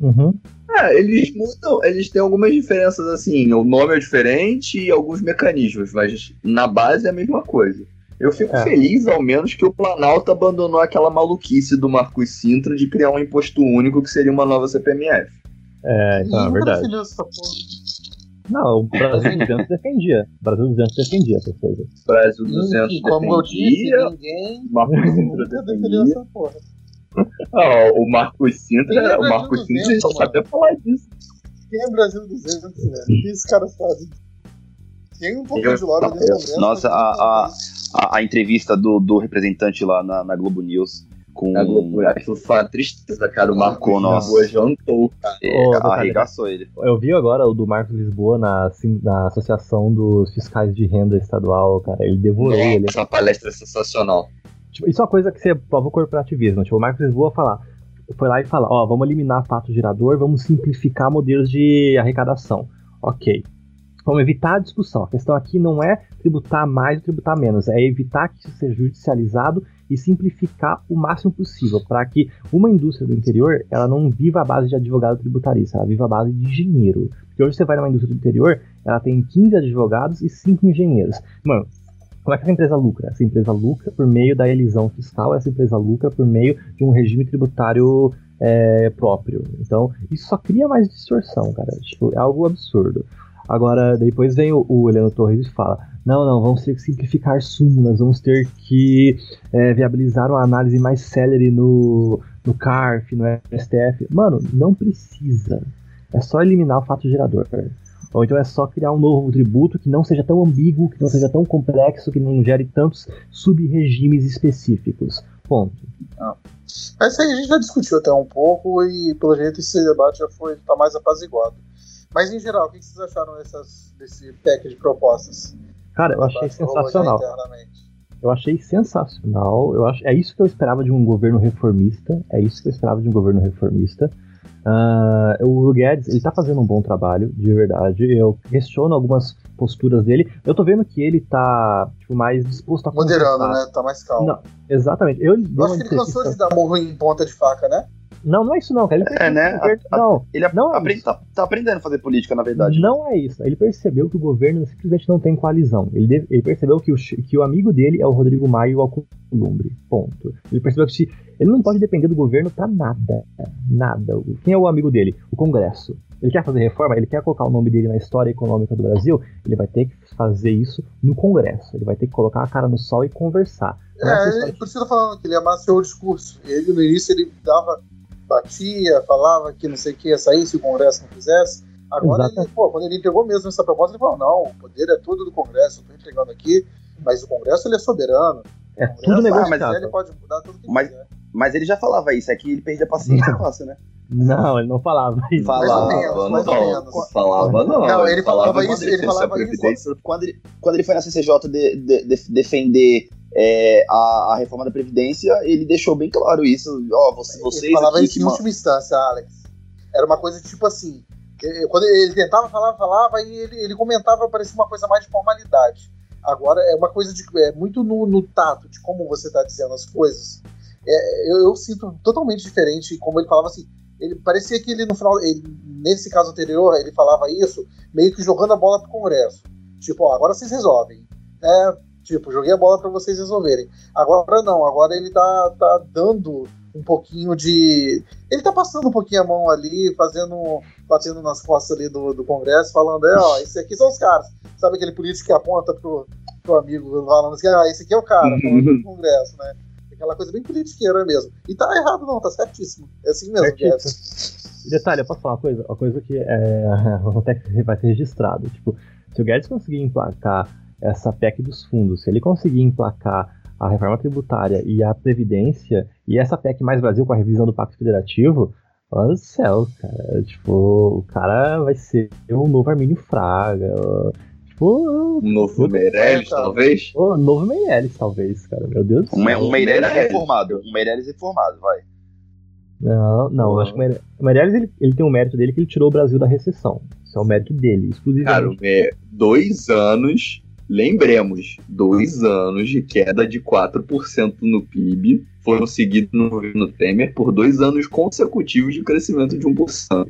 Uhum. É, eles mudam, eles têm algumas diferenças assim, o nome é diferente e alguns mecanismos, mas na base é a mesma coisa. Eu fico É. feliz, ao menos, que o Planalto abandonou aquela maluquice do Marcos Sintra de criar um imposto único que seria uma nova CPMF. É, então, é verdade. Não, o Brasil 200 defendia. O Brasil 200 defendia essas coisas. Brasil 200 E, como eu disse, defendia, ninguém Marcos Sintra nunca defendia. essa porra. Ah, o Marcos Sintra, é o Marcos Sintra 200, só sabia falar disso. Quem é Brasil 200, velho? O que esses caras fazem? Tem um pouquinho Eu- de lore dentro do. Nossa, a- a-. A, a entrevista do, do representante lá na, na Globo News com. A Globo, aquilo foi uma tristeza, cara. O Marcos Nossa. Lisboa jantou, cara. É, detalhe, arregaçou ele. Eu vi agora o do Marcos Lisboa na, assim, na Associação dos Fiscais de Renda Estadual, cara. Ele devorou ele. Essa palestra é sensacional. Tipo, isso é uma coisa que você prova o corporativismo. Tipo, o Marcos Lisboa falar, foi lá e falar, ó, vamos eliminar fato gerador, vamos simplificar modelos de arrecadação. Ok. Vamos evitar a discussão. A questão aqui não é tributar mais ou tributar menos, é evitar que isso seja judicializado e simplificar o máximo possível, para que uma indústria do interior ela não viva à base de advogado tributarista, ela viva à base de engenheiro. Porque hoje você vai numa indústria do interior, ela tem 15 advogados e 5 engenheiros. Mano, como é que essa empresa lucra? Essa empresa lucra por meio da elisão fiscal, essa empresa lucra por meio de um regime tributário é, próprio. Então, isso só cria mais distorção, cara. Tipo, é algo absurdo. Agora, depois vem o, o Heleno Torres e fala: não, não, vamos ter que simplificar súmulas, vamos ter que é, viabilizar uma análise mais célere no, no CARF, no STF. Mano, não precisa. É só eliminar o fato gerador. Ou então é só criar um novo tributo que não seja tão ambíguo, que não seja tão complexo, que não gere tantos sub-regimes específicos. Ponto. Mas isso aí a gente já discutiu até um pouco e, pelo jeito, esse debate já foi tá mais apaziguado. Mas, em geral, o que vocês acharam dessas, desse pack de propostas? Cara, eu achei sensacional. Eu achei sensacional. Eu acho, é isso que eu esperava de um governo reformista. É isso que eu esperava de um governo reformista. Ah, o Guedes, ele tá fazendo um bom trabalho, de verdade. Eu questiono algumas posturas dele. Eu tô vendo que ele tá tipo, mais disposto a Moderando, né? Tá mais calmo. Não, Exatamente. Eu, Eu acho que ele cansou de dar morro em ponta de faca, né? Não, não é isso não, cara. Ele É, né? que o governo- A- a- Não, Ele Não é aprende- tá, tá aprendendo a fazer política, na verdade. Não é isso. Ele percebeu que o governo simplesmente não tem coalizão. Ele, deve- ele percebeu que o, que o amigo dele é o Rodrigo Maia e o Alcolumbre. Ponto. Ele percebeu que se, ele não pode depender do governo pra nada. Nada. Quem é o amigo dele? O Congresso. Ele quer fazer reforma, ele quer colocar o nome dele na história econômica do Brasil, ele vai ter que fazer isso no Congresso. Ele vai ter que colocar a cara no sol e conversar. É, história ele, por isso que eu tô falando que ele amassou o discurso. Ele, no início, ele dava, batia, falava que não sei o que ia sair se o Congresso não fizesse. Agora, Exato. ele, pô, quando ele entregou mesmo essa proposta, ele falou: não, o poder é tudo do Congresso, eu tô entregando aqui, mas o Congresso ele é soberano. É Congresso, tudo ah, negociável. Mas ele pode mudar tudo que Mas- quiser. Mas ele já falava isso, é que ele perde a paciência fácil, né? Não, ele não falava isso. Falava, menos, mais ou não, menos. falava não. Não, ele falava quando isso, ele falava Previdência, Quando ele, quando ele foi na CCJ de- de- de- defender é, a, a reforma da Previdência, ele deixou bem claro isso. Ó, você- vocês ele falava aqui isso em ma- última instância, Alex. Era uma coisa tipo assim. eh, Quando ele tentava falar, falava, e ele, ele comentava, parecia uma coisa mais de formalidade. Agora é uma coisa de. É muito no, no tato de como você está dizendo as coisas. É, eu, eu sinto totalmente diferente como ele falava assim. Ele parecia que ele no final, ele, nesse caso anterior, ele falava isso meio que jogando a bola pro Congresso. Tipo, ó, agora vocês resolvem. É, tipo, joguei a bola para vocês resolverem. Agora não, agora ele tá, tá dando um pouquinho de. Ele tá passando um pouquinho a mão ali, fazendo. batendo nas costas ali do, do Congresso, falando, é, ó, esses aqui são os caras. Sabe aquele político que aponta pro, pro amigo falando assim, ah, esse aqui é o cara, falando do Congresso, né? Aquela coisa bem politiqueira mesmo. E tá errado, não, tá certíssimo. É assim mesmo. Guedes. Detalhe, eu posso falar uma coisa? Uma coisa que é, vai ser registrado. Tipo, se o Guedes conseguir emplacar essa PEC dos fundos, se ele conseguir emplacar a reforma tributária e a Previdência, e essa PEC mais Brasil com a revisão do Pacto Federativo, olha do céu, cara. Tipo, o cara vai ser o novo Armínio Fraga. Tipo, um novo Meirelles, cara. talvez. o novo Meirelles, talvez, cara. Meu Deus do Um, céu. um Meirelles Meirelles. reformado. Um Meirelles reformado, vai. Não, não, eu acho que o Meire- o Meirelles ele, ele tem um mérito dele que ele tirou o Brasil da recessão. Isso é o mérito dele, exclusivamente. Cara, é, dois anos, lembremos, dois anos de queda de 4% no PIB foram seguidos no governo Temer por dois anos consecutivos de crescimento de 1%.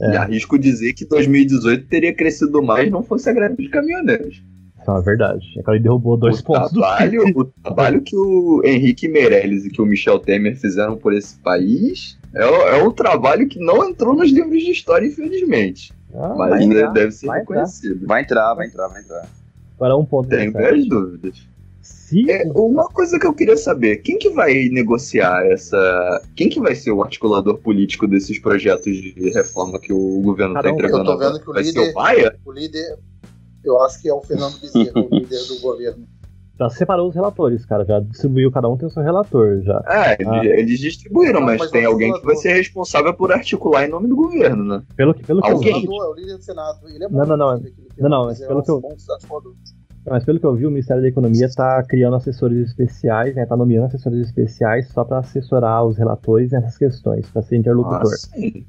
É. E arrisco dizer que 2018 teria crescido mais não fosse a greve dos caminhoneiros. Isso é uma verdade. É que ele derrubou dois o pontos do trabalho, PIB. o trabalho que o Henrique Meirelles e que o Michel Temer fizeram por esse país é, é um trabalho que não entrou nos livros de história, infelizmente. Ah, Mas vai né, entrar, deve ser vai entrar. reconhecido. Vai entrar, vai entrar, vai entrar. Agora um ponto Tenho minhas dúvidas. Se É, uma coisa que eu queria saber, quem que vai negociar essa... Quem que vai ser o articulador político desses projetos de reforma que o governo está entregando Eu tô vendo que o Vai ser líder- o Maia? O líder, eu acho que é o Fernando Bezerra, o líder do governo. Já separou os relatores, cara. Já distribuiu, cada um tem o seu relator já. É, Ah. eles, distribuíram, Não, mas, mas tem alguém que vai ser responsável por articular em nome do governo, né? Pelo que, pelo que eu Alguém? O vi, é o líder do Senado. Ele é Não, não, não. Não, não, Fernando mas pelo que eu- bom articulador. mas pelo que eu vi, o Ministério da Economia tá criando assessores especiais, né? Tá nomeando assessores especiais só pra assessorar os relatores nessas questões, pra ser interlocutor. Ah, sim.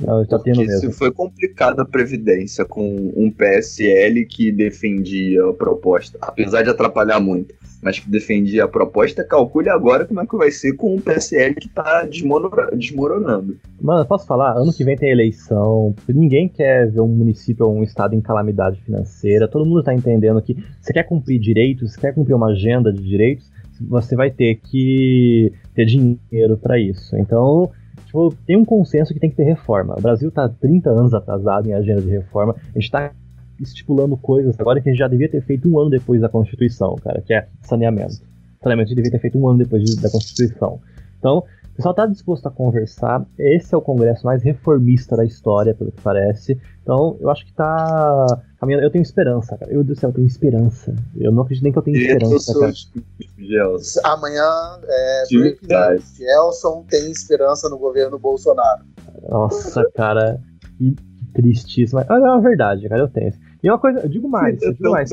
Não, tá tendo Porque mesmo. se foi complicada a Previdência com um PSL que defendia a proposta, apesar de atrapalhar muito, mas que defendia a proposta, calcule agora como é que vai ser com um PSL que tá desmonora- desmoronando. Mano, posso falar? Ano que vem tem eleição. Ninguém quer ver um município ou um estado em calamidade financeira. Todo mundo tá entendendo que você quer cumprir direitos, você quer cumprir uma agenda de direitos, você vai ter que ter dinheiro pra isso. Então, tem um consenso que tem que ter reforma. O Brasil tá 30 anos atrasado em agenda de reforma. A gente tá estipulando coisas agora que a gente já devia ter feito um ano depois da Constituição, cara, que é saneamento. Saneamento a gente devia ter feito um ano depois de- da Constituição. Então, o pessoal está disposto a conversar. Esse é o congresso mais reformista da história, pelo que parece. Então, eu acho que tá caminhando. Eu tenho esperança, cara. Eu do céu, eu tenho esperança. Eu não acredito nem que eu tenho esperança, cara. Gelson. Amanhã é. Gelson tem esperança no governo Bolsonaro. Nossa, cara. Que tristíssimo. Mas é uma verdade, cara. Eu tenho. E uma coisa, eu digo mais, eu digo mais.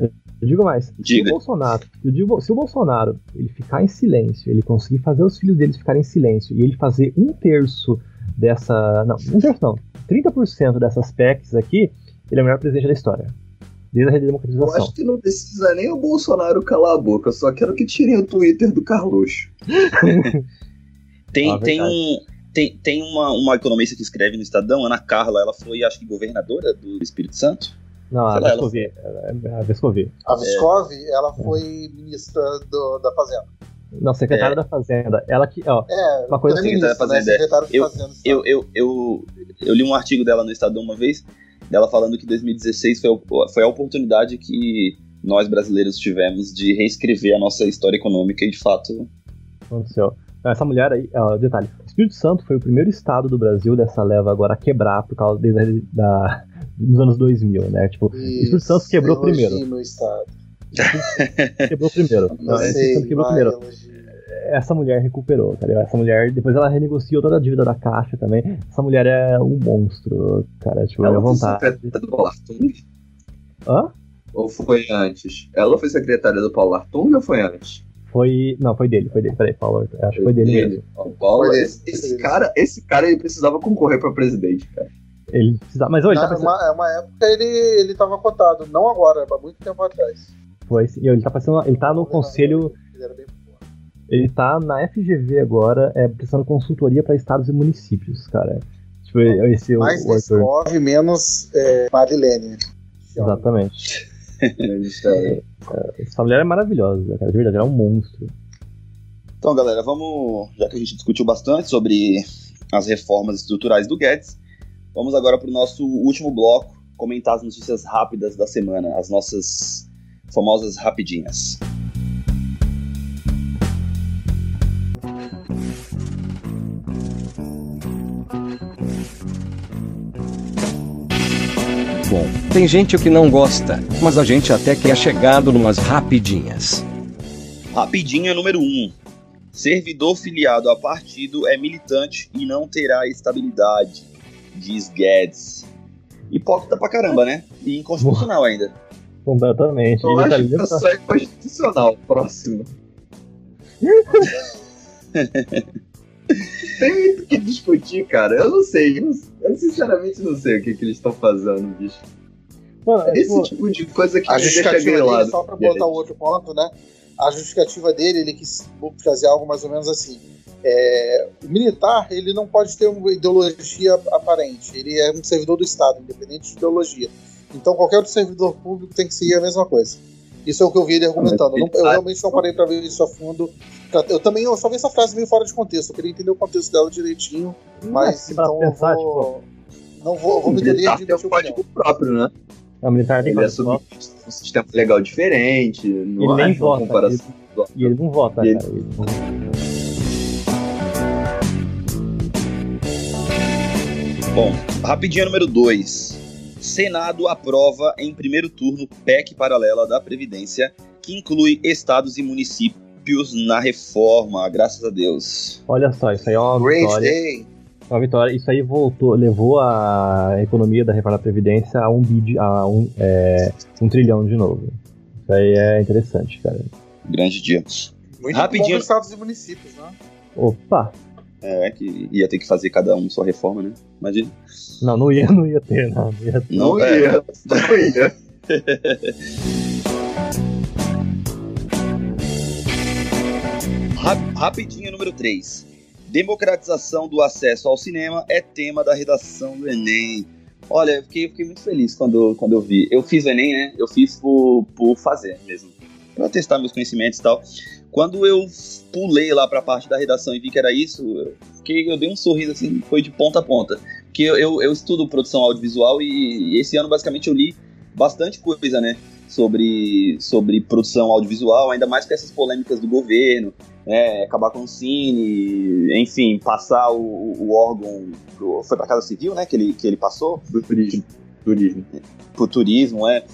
Eu digo mais. Se Diga. o Bolsonaro, eu digo, se o Bolsonaro ele ficar em silêncio, ele conseguir fazer os filhos deles ficarem em silêncio e ele fazer um terço dessa. Não, um terço não. 30% dessas PECs aqui, ele é o melhor presidente da história. Desde a Eu redemocratização. acho que não precisa nem o Bolsonaro calar a boca, eu só quero que tirem o Twitter do Carluxo. Tem, Ah, tem, um, tem, tem uma, uma economista que escreve no Estadão, Ana Carla, ela foi, acho que, governadora do Espírito Santo. Não, a Vescovi. é A Vescovi. A Viscov, ela foi ministra do- da Fazenda. Não, secretária da Fazenda. Ela que, ó, É, Uma coisa ela é que ministra, tá né? fazendo é- Secretária eu- Fazenda. Eu, eu, eu, eu li um artigo dela no Estadão uma vez, dela falando que 2016 foi, foi a oportunidade que nós brasileiros tivemos de reescrever a nossa história econômica e, de fato, aconteceu. Essa mulher aí, ó, detalhe, Espírito Santo foi o primeiro estado do Brasil dessa leva agora a quebrar por causa desde da, dos anos 2000, né? Tipo, o Espírito Santo quebrou primeiro. Meu estado. Quebrou primeiro. Não o Espírito sei, Santo quebrou vai, primeiro. elogio. Essa mulher recuperou, tá ligado? Essa mulher, depois ela renegociou toda a dívida da caixa também. Essa mulher é um monstro, cara. Tipo, Ela à foi vontade. secretária do Paulo Artung? Hã? Ou foi antes? Ela foi secretária do Paulo Artung ou foi antes? Foi. Não, foi dele, foi dele. Peraí, Paulo. Acho que foi dele mesmo. Ó, O Paulo, Foi dele, esse, foi esse dele. cara, esse cara ele precisava concorrer pra presidente, cara. Ele precisava. Mas, ô, ele Na- tá parecendo. uma, é uma época ele, ele tava cotado, não agora, há muito tempo atrás. Foi, sim, ele tá parecendo. Ele tá no conselho. Ele era bem Ele tá na FGV agora, é, prestando consultoria pra estados e municípios, cara. Tipo, esse o, mais o. Nescov, menos é, Marilene. Exatamente. É- Essa mulher é maravilhosa, cara. De verdade, ela é um monstro. Então, galera, vamos. Já que a gente discutiu bastante sobre as reformas estruturais do Guedes, vamos agora para o nosso último bloco comentar as notícias rápidas da semana, as nossas famosas rapidinhas. Bom, tem gente que não gosta, mas a gente até que é chegado numas rapidinhas. Rapidinha número 1. Um. Servidor filiado a partido é militante e não terá estabilidade, diz Guedes. Hipócrita pra caramba, né? E inconstitucional ainda. Completamente. Eu acho que isso é constitucional. Próximo. Tem muito o que discutir, cara. Eu não sei. Eu, eu sinceramente não sei o que, que eles estão fazendo, bicho. Mano, é, Esse tipo, tipo de coisa que A me deixa justificativa dele, grilado. só pra botar o outro ponto, né? A justificativa dele, ele quis fazer algo mais ou menos assim. É, o militar, ele não pode ter uma ideologia aparente. Ele é um servidor do Estado, independente de ideologia. Então, qualquer outro servidor público tem que seguir a mesma coisa. Isso é o que eu vi ele argumentando. Eu, não- eu realmente não parei pra ver isso a fundo. Eu também eu só vi essa frase meio fora de contexto. Eu queria entender o contexto dela direitinho. Mas é, pra então pensar, eu vou, não vou, vou me Ele tá de um emitir código próprio, né? a militar tem Ele é um sistema legal diferente. Não Ele nem vota. comparação. E ele não vota, Ele- cara. Ele não- Bom, rapidinha número 2. Senado aprova em primeiro turno PEC paralela da Previdência, que inclui estados e municípios na reforma, graças a Deus. Olha só, isso aí é uma Great vitória. day. Uma vitória. Isso aí voltou, levou a economia da reforma da Previdência a um, bid, a um, é, um trilhão de novo. Isso aí é interessante, cara. Grande dia. Muito Rapidinho. bom para estados e municípios, né? Opa! É, que ia ter que fazer cada um sua reforma, né? Imagina. Não, não ia, não ia ter, não. Não ia ter. Não é. ia. Não ia. Ra- Rapidinho número 3. Democratização do acesso ao cinema é tema da redação do Enem. Olha, eu fiquei, eu fiquei muito feliz quando, quando eu vi. Eu fiz o Enem, né? Eu fiz por, por fazer mesmo. Pra testar meus conhecimentos e tal. Quando eu pulei lá pra parte da redação e vi que era isso, eu, fiquei, eu dei um sorriso assim, foi de ponta a ponta. Porque eu, eu, eu estudo produção audiovisual e, e esse ano basicamente eu li bastante coisa, né? Sobre, sobre produção audiovisual, ainda mais com essas polêmicas do governo, né, acabar com o Cine, enfim, passar o, o órgão. Pro, foi pra Casa Civil, né? Que ele, que ele passou turismo. Turismo. pro turismo, é.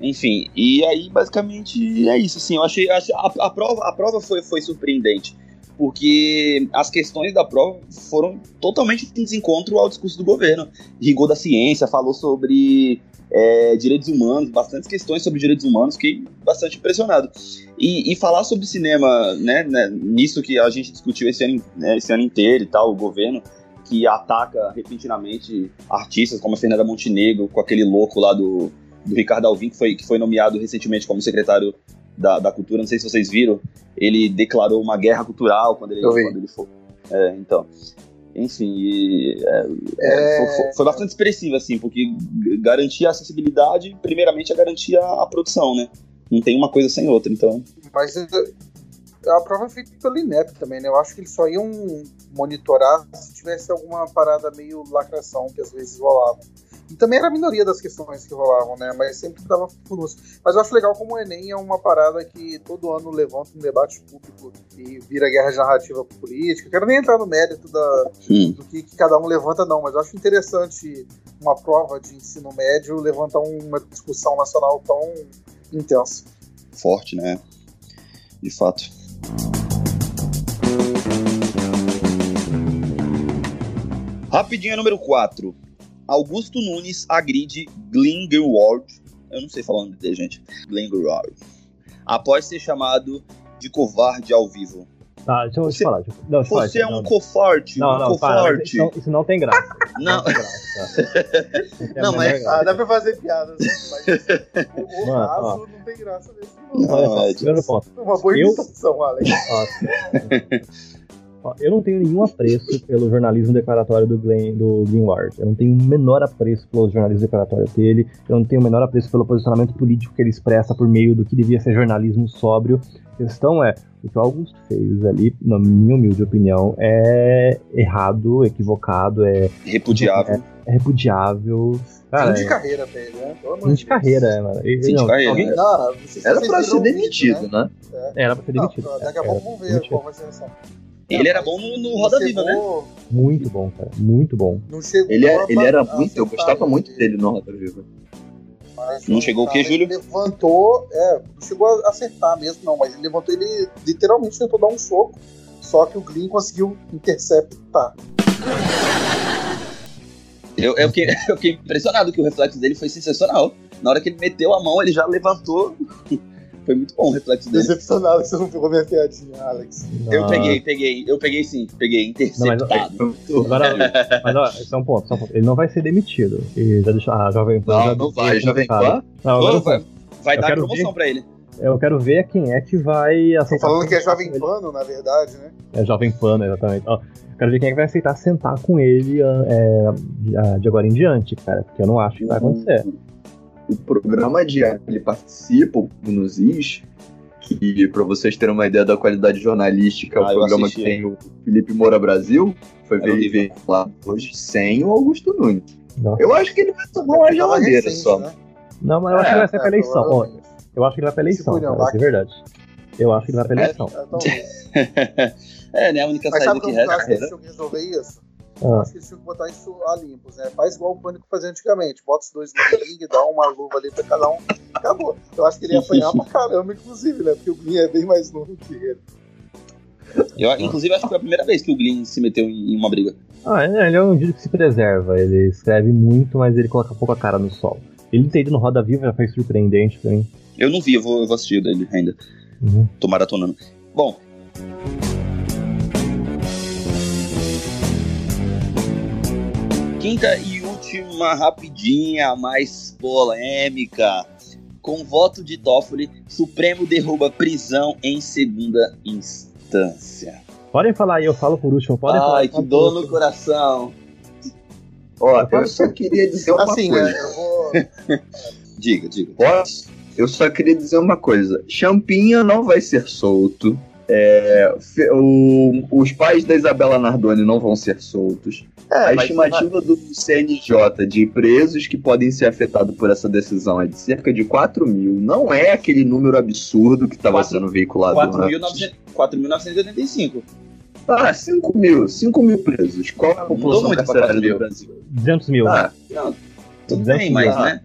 Enfim, e aí basicamente é isso, assim, eu achei, a, a prova, a prova foi, foi surpreendente, porque as questões da prova foram totalmente em desencontro ao discurso do governo. Rigor da ciência, falou sobre é, direitos humanos, bastantes questões sobre direitos humanos, fiquei bastante impressionado. E, e falar sobre cinema, né, né, nisso que a gente discutiu esse ano, né, esse ano inteiro e tal, o governo que ataca repentinamente artistas como a Fernanda Montenegro, com aquele louco lá do, do Ricardo Alvim, que foi, que foi nomeado recentemente como secretário da, da Cultura, não sei se vocês viram, ele declarou uma guerra cultural quando ele, quando ele foi. É, então. Enfim, e, é, É. Foi, foi- foi bastante expressivo, assim, porque g- garantir a acessibilidade, primeiramente, é garantir a, a produção, né? Não tem uma coisa sem outra, então. Mas, eh, A prova é feita pelo INEP também, né? Eu acho que eles só iam monitorar se tivesse alguma parada meio lacração que às vezes rolava. E também era a minoria das questões que rolavam, né? Mas sempre dava furúncio. Mas eu acho legal como o Enem é uma parada que todo ano levanta um debate público e vira guerra de narrativa política. Quero nem entrar no mérito da, do que, que cada um levanta, não, mas eu acho interessante uma prova de ensino médio levantar uma discussão nacional tão intensa. Forte, né? De fato. Rapidinha número 4. Augusto Nunes agride Glenn Greenwald. Eu não sei falar o nome dele, gente. Glenn Greenwald. Após ser chamado de covarde ao vivo. Tá, deixa eu Você- te falar. Deixa eu, não, deixa eu falar, Você é não, um não. coforte, Não, um não, isso, não, isso não tem graça. Não. Não tem graça. Não, Não, graça. Ah, dá pra fazer piadas, né? mas o, Mano, raso ó. não tem graça nesse Não, Olha só, é, primeiro ponto. Uma boa Eu- imitação, Alex. ó, eu não tenho nenhum apreço pelo jornalismo declaratório do Glenn, do Greenwald. Eu não tenho o menor apreço pelo jornalismo declaratório dele. Eu não tenho o menor apreço pelo posicionamento político que ele expressa por meio do que devia ser jornalismo sóbrio. A questão é, o que o Augusto fez ali, na minha humilde opinião, é errado, equivocado, é, Repudiável. é repudiável. Cara, Fim de é carreira ele, né? Fim de carreira, é, mano. E- Fim de não, carreira, alguém-? Não, Era pra ser demitido, né? né? Era pra ser Não, demitido. daqui a pouco vamos ver qual vai ser a. Ele era bom no, no Roda Viva, né? Muito bom, cara. Muito bom. Não chegou Ele, é- a- ele era muito, eu gostava muito dele no Roda Viva. mas Não chegou o quê, cara, Júlio? Ele levantou, é, não chegou a acertar mesmo, não, mas ele levantou, ele literalmente tentou dar um soco, só que o Glyn conseguiu interceptar. Eu, eu, fiquei, eu fiquei impressionado que o reflexo dele foi sensacional. Na hora que ele meteu a mão, ele já levantou. Foi muito bom o reflexo dele. Decepcionado que você não pegou minha piadinha, Alex. Eu Não. peguei, peguei, eu peguei sim, peguei interceptado. Foi muito Agora, mas ó, isso é um ponto, só um ponto. Ele não vai ser demitido. E já deixou. Ah, Jovem Pan. Não, já não vai, Jovem. Pan. Não, agora Ô, eu, vai vai Eu dar quero promoção ver. pra ele. eu quero ver quem é que vai Tô aceitar. falando que é sentar Jovem. Pano, na verdade, né? É Jovem Pan, exatamente. Ó, quero ver quem é que vai aceitar sentar com ele ah, é, de- ah, de agora em diante, cara. Porque eu não acho que vai acontecer. O programa diário que ele participa, o nos Is, que pra vocês terem uma ideia da qualidade jornalística, é Ah, o eu programa assisti. que tem o Felipe Moura Brasil, foi ver ver lá hoje sem o Augusto Nunes. Nossa. Eu acho que ele vai tomar uma geladeira recente, só. né? Não, mas eu acho que ele vai ser pra É, eleição. Ó, eu acho que ele vai pra eleição, não, cara, de verdade. Eu acho que ele vai pra eleição. É, talvez. é, né? A única Mas saída sabe que eu resta. acho que eles tinham que resolver isso? Eu Ah, acho que eles tinham que botar isso a limpos, né? Faz igual o Pânico fazia antigamente. Bota os dois no ringue, dá uma luva ali pra cada um. Acabou. Eu acho que ele ia apanhar pra caramba, inclusive, né? Porque o Glyn é bem mais novo que ele. Eu, inclusive, acho que foi a primeira vez que o Glyn se meteu em, uma briga. Ah, ele ele é um indivíduo que se preserva. Ele escreve muito, mas ele coloca pouco a cara no sol. Ele ter ido no Roda Viva já foi surpreendente pra mim. Eu não vi, eu vou, eu vou assistir dele ainda. Uhum. Tô maratonando. Bom. Quinta e última rapidinha, mais polêmica. Com voto de Toffoli, Supremo derruba prisão em segunda instância. Podem falar aí, eu falo por último. Podem falar. Ai, eu que dor no coração. Ó, eu só queria dizer uma Assim, coisa. né? Vou. Diga, diga. Posso? Eu só queria dizer uma coisa. Champinha não vai ser solto. É, o- os pais da Isabela Nardoni não vão ser soltos. A estimativa do CNJ de presos que podem ser afetados por essa decisão é de cerca de 4 mil. Não é aquele número absurdo que estava Quatro- sendo veiculado. antes. 4.985. Ah, 5 mil. 5 mil presos. Qual é a população muito carcerária 4 mil. do Brasil? 200 mil. Ah, Não, tudo 200 bem, mas, mil. né?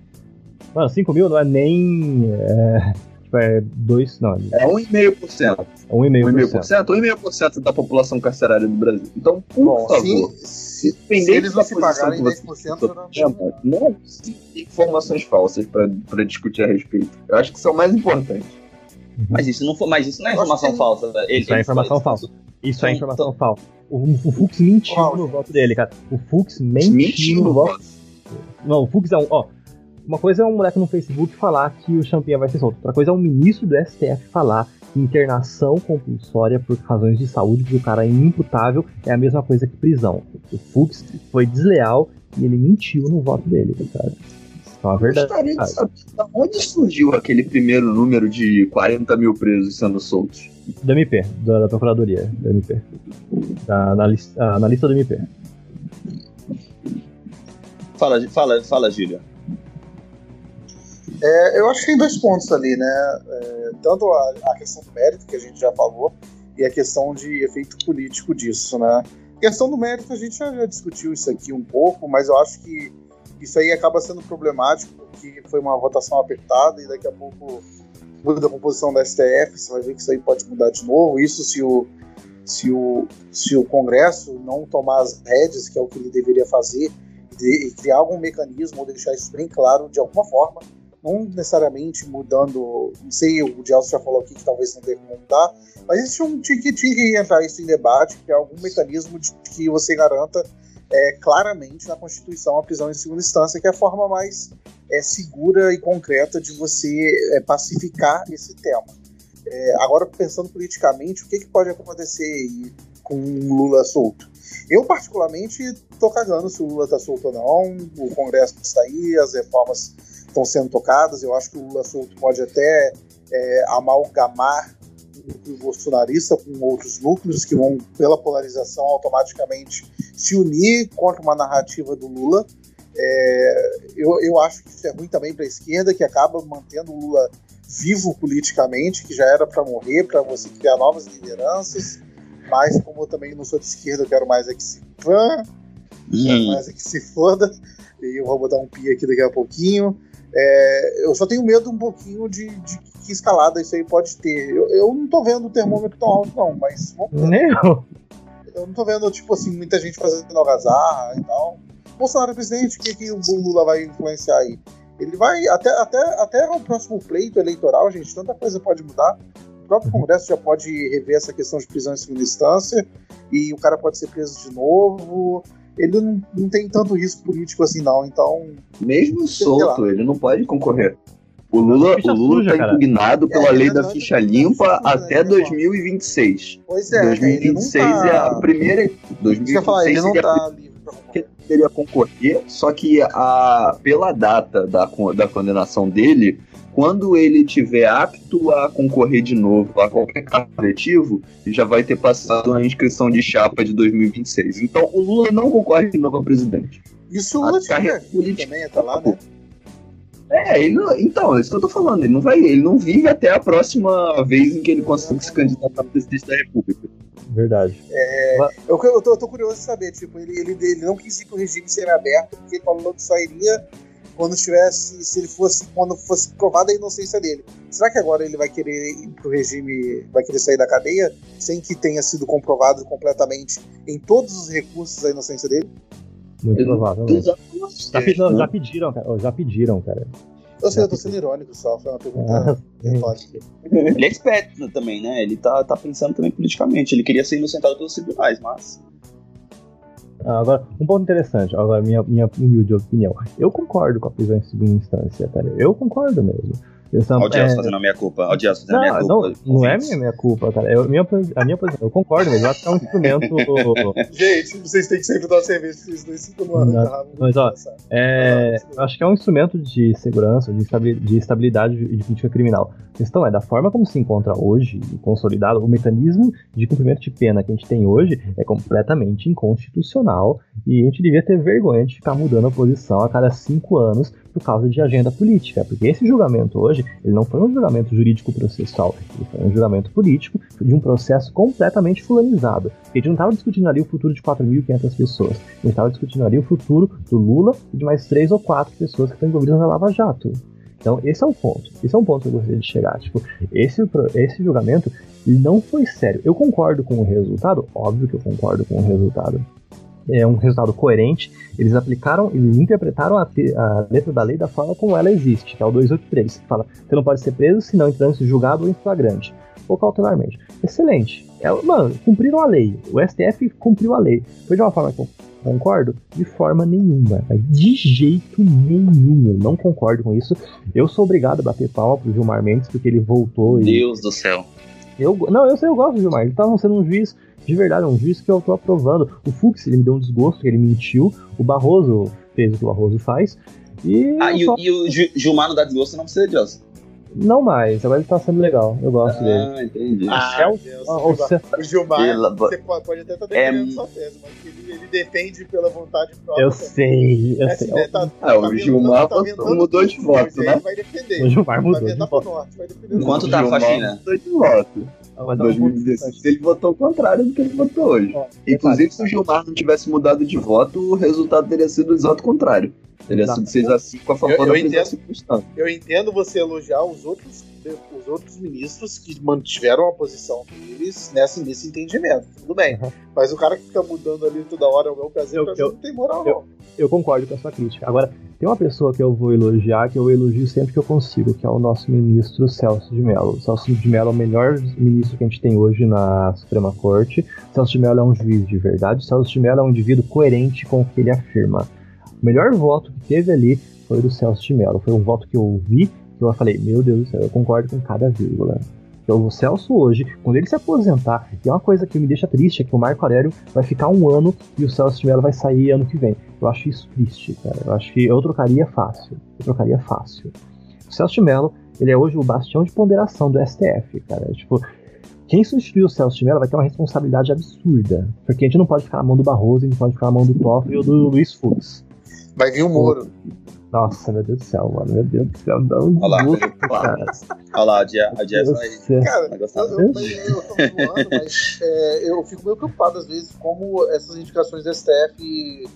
Mano, 5 mil não é nem. É, tipo, é 2. Não, é 1,5%. é 1,5%. 1,5%? 1,5% da população carcerária do Brasil. Então, por Bom, favor. se, se, se eles não se pagarem que você 10%, eu não chama, não tem informações falsas para discutir a respeito. Eu acho que são mais importantes. Mas isso não, foi, mas isso não é informação que- falsa. Ele, Isso é informação falsa. Isso é Então- informação falsa. O, o Fux mentiu Qual? no voto dele, cara. O Fux mentiu, Mentiu no no voto. Não, o Fux é um. Ó, uma coisa é um moleque no Facebook falar que o Champinha vai ser solto. Outra coisa é um ministro do STF falar que internação compulsória por razões de saúde, porque o cara é inimputável, é a mesma coisa que prisão. O Fux foi desleal e ele mentiu no voto dele, cara. Então a Eu verdade. gostaria de saber de onde surgiu aquele primeiro número de 40 mil presos sendo soltos. Do MP, da, da Procuradoria, do MP. Da, na, lista, ah, na lista do MP. Fala, fala, fala, Gília. É, eu acho que tem dois pontos ali, né? É, tanto a, a, questão do mérito, que a gente já falou, e a questão de efeito político disso, né? A questão do mérito, a gente já, já, discutiu isso aqui um pouco, mas eu acho que isso aí acaba sendo problemático, porque foi uma votação apertada e daqui a pouco muda a composição da STF, você vai ver que isso aí pode mudar de novo. Isso se o, se o, se o Congresso não tomar as rédeas, que é o que ele deveria fazer, e criar algum mecanismo ou deixar isso bem claro de alguma forma, não necessariamente mudando, não sei, o Gelson já falou aqui que talvez não deva mudar, mas existe um tinha que, entrar isso em debate, que é algum mecanismo de que você garanta é, claramente na Constituição a prisão em segunda instância, que é a forma mais é, segura e concreta de você é, pacificar esse tema. É, agora, pensando politicamente, o que, que pode acontecer com um Lula solto? Eu, particularmente, tô cagando se o Lula tá solto ou não. O Congresso está aí, as reformas estão sendo tocadas. Eu acho que o Lula solto pode até é, amalgamar o núcleo bolsonarista com outros núcleos que vão, pela polarização, automaticamente se unir contra uma narrativa do Lula. É, eu, eu acho que isso é ruim também para a esquerda, que acaba mantendo o Lula vivo politicamente, que já era para morrer, para você criar novas lideranças. Mas, como eu também não sou de esquerda, eu quero mais é que se. Quero mais é que se foda. E eu vou botar um pi aqui daqui a pouquinho. É, eu só tenho medo um pouquinho de, de que escalada isso aí pode ter. Eu, eu não tô vendo o termômetro tão alto, não, mas. Nem eu. Eu não tô vendo, tipo assim, muita gente fazendo algazarra e tal. Bolsonaro é presidente, o que, que o Lula vai influenciar aí? Ele vai, até, até, até o próximo pleito eleitoral, gente, tanta coisa pode mudar. O próprio uhum. Congresso já pode rever essa questão de prisão em segunda instância e o cara pode ser preso de novo ele não, não tem tanto risco político assim, não. Então. Mesmo solto, ele não pode concorrer. O Lula, o Lula está impugnado pela é, lei da ficha limpa até 2026. Pois é, 2026 tá... é a primeira. 2026 falar, ele não é tá livre concorrer. Ele concorrer, só que a, pela data da, da condenação dele, quando ele tiver apto a concorrer de novo a qualquer cargo coletivo, já vai ter passado a inscrição de chapa de 2026. Então o Lula não concorre de novo a presidente. Isso o Lula carreira política também tá lá, né? É, ele não, então, é isso que eu tô falando. Ele não vai, ele não vive até a próxima vez em que ele consegue se candidatar a presidente da República. Verdade. É, eu, eu, tô, eu, tô, curioso de saber, tipo, ele, ele, ele não quis ir pro regime semi-aberto, porque ele falou que só iria quando tivesse, se ele fosse, quando fosse provada a inocência dele. Será que agora ele vai querer ir pro regime, vai querer sair da cadeia sem que tenha sido comprovado completamente em todos os recursos a inocência dele? Muito provável. Já, não, já pediram, cara. Já pediram, cara. Eu sei, eu tô sendo irônico só, foi uma pergunta ah, Ele é esperto também, né? Ele tá, tá pensando também politicamente. Ele queria ser inocentado pelos tribunais, mas ah, agora, um ponto interessante, agora minha, minha humilde opinião. Eu concordo com a prisão em segunda instância, cara. Eu concordo mesmo. Olha o Dias é... fazendo a minha culpa. Olha o Dias fazendo não, a minha culpa. Não, não é minha, minha culpa, cara. Eu, minha, a minha posição, eu concordo, mas eu acho que é um instrumento. Gente, vocês têm que sempre dar cerveja pra cinco anos. Tá? Mas, ó, é, eu acho que é um instrumento de segurança, de estabilidade de política criminal. A questão é, da forma como se encontra hoje, consolidado, o mecanismo de cumprimento de pena que a gente tem hoje é completamente inconstitucional e a gente devia ter vergonha de ficar mudando a posição a cada cinco anos por causa de agenda política, porque esse julgamento hoje, ele não foi um julgamento jurídico processual, ele foi um julgamento político de um processo completamente fulanizado. A gente não estava discutindo ali o futuro de 4.500 pessoas, a gente estava discutindo ali o futuro do Lula e de mais três ou quatro pessoas que estão envolvidas na Lava Jato. Então, esse é o ponto. Esse é um ponto que eu gostaria de chegar. Tipo, esse, esse julgamento não foi sério. Eu concordo com o resultado, óbvio que eu concordo com o resultado é um resultado coerente. Eles aplicaram, eles interpretaram a, a, letra da lei da forma como ela existe, que é o 283, que fala: você não pode ser preso se não em julgado ou em flagrante, ou cautelarmente. Excelente. É, mano, cumpriram a lei. O STF cumpriu a lei. Foi de uma forma que eu concordo? De forma nenhuma. De jeito nenhum. Eu não concordo com isso. Eu sou obrigado a bater palma pro Gilmar Mendes, porque ele voltou. Deus e... do céu. Eu, não, eu sei, eu gosto do Gilmar. Ele tava sendo um juiz de verdade, é um juiz que eu tô aprovando. O Fux, ele me deu um desgosto, ele mentiu. O Barroso fez o que o Barroso faz. E, ah, e, só... e, o Gilmar não dá desgosto, não precisa de Deus. Não mais, agora ele tá sendo legal. Eu gosto dele. Ah, entendi. Ah, Deus, Ah, o o Gilmar, o Gilmar, você pode, até estar É- defendendo sua tese, mas ele, ele defende pela vontade própria. Eu sei, eu É sei. assim, né, tá- Ah, o tá Gilmar ventando- passou- mudou de voto, né? Vai defender. O Gilmar vai mudou de voto. norte, vai defender. Quanto tá a Gilmar faxina? mudou de voto. Em mas dá um ponto 2016 ele votou o contrário do que ele votou hoje. Ó, Inclusive, detalhe, se o Gilmar não tivesse mudado de voto, o resultado teria sido o exato contrário. Teria sido 6x5 a favor Eu- eu da prisão entendo. Eu entendo você elogiar os outros, os outros ministros que mantiveram a posição deles nessa, nesse entendimento. Tudo bem. Uhum. Mas o cara que fica mudando ali toda hora o meu prazer, Eu- eu- não tem moral, eu- não. Eu concordo com a sua crítica. Agora, tem uma pessoa que eu vou elogiar, que eu elogio sempre que eu consigo, que é o nosso ministro Celso de Mello. Celso de Mello é o melhor ministro que a gente tem hoje na Suprema Corte. Celso de Mello é um juiz de verdade. O Celso de Mello é um indivíduo coerente com o que ele afirma. O melhor voto que teve ali foi do Celso de Mello. Foi um voto que eu ouvi, que eu falei, meu Deus do céu, eu concordo com cada vírgula. Que o Celso hoje, quando ele se aposentar, e é uma coisa que me deixa triste, é que o Marco Aurélio vai ficar um ano e o Celso de Mello vai sair ano que vem. Eu acho isso triste, cara. Eu acho que eu trocaria fácil. Eu trocaria fácil. O Celso de Mello, ele é hoje o bastião de ponderação do STF, cara. Tipo, quem substituir o Celso de Mello vai ter uma responsabilidade absurda. Porque a gente não pode ficar na mão do Barroso, a gente não pode ficar na mão do Toffoli ou do Luiz Fux. Vai vir o Moro. Nossa, meu Deus do céu, mano. Meu Deus do céu. Dá um Olha lá, gosto, olha lá. cara. Olha lá, a Jess, a Jess Meu vai. Cara, vai eu, gostar. eu, mas eu tô zoando, mas é, eu fico meio preocupado às vezes como essas indicações do STF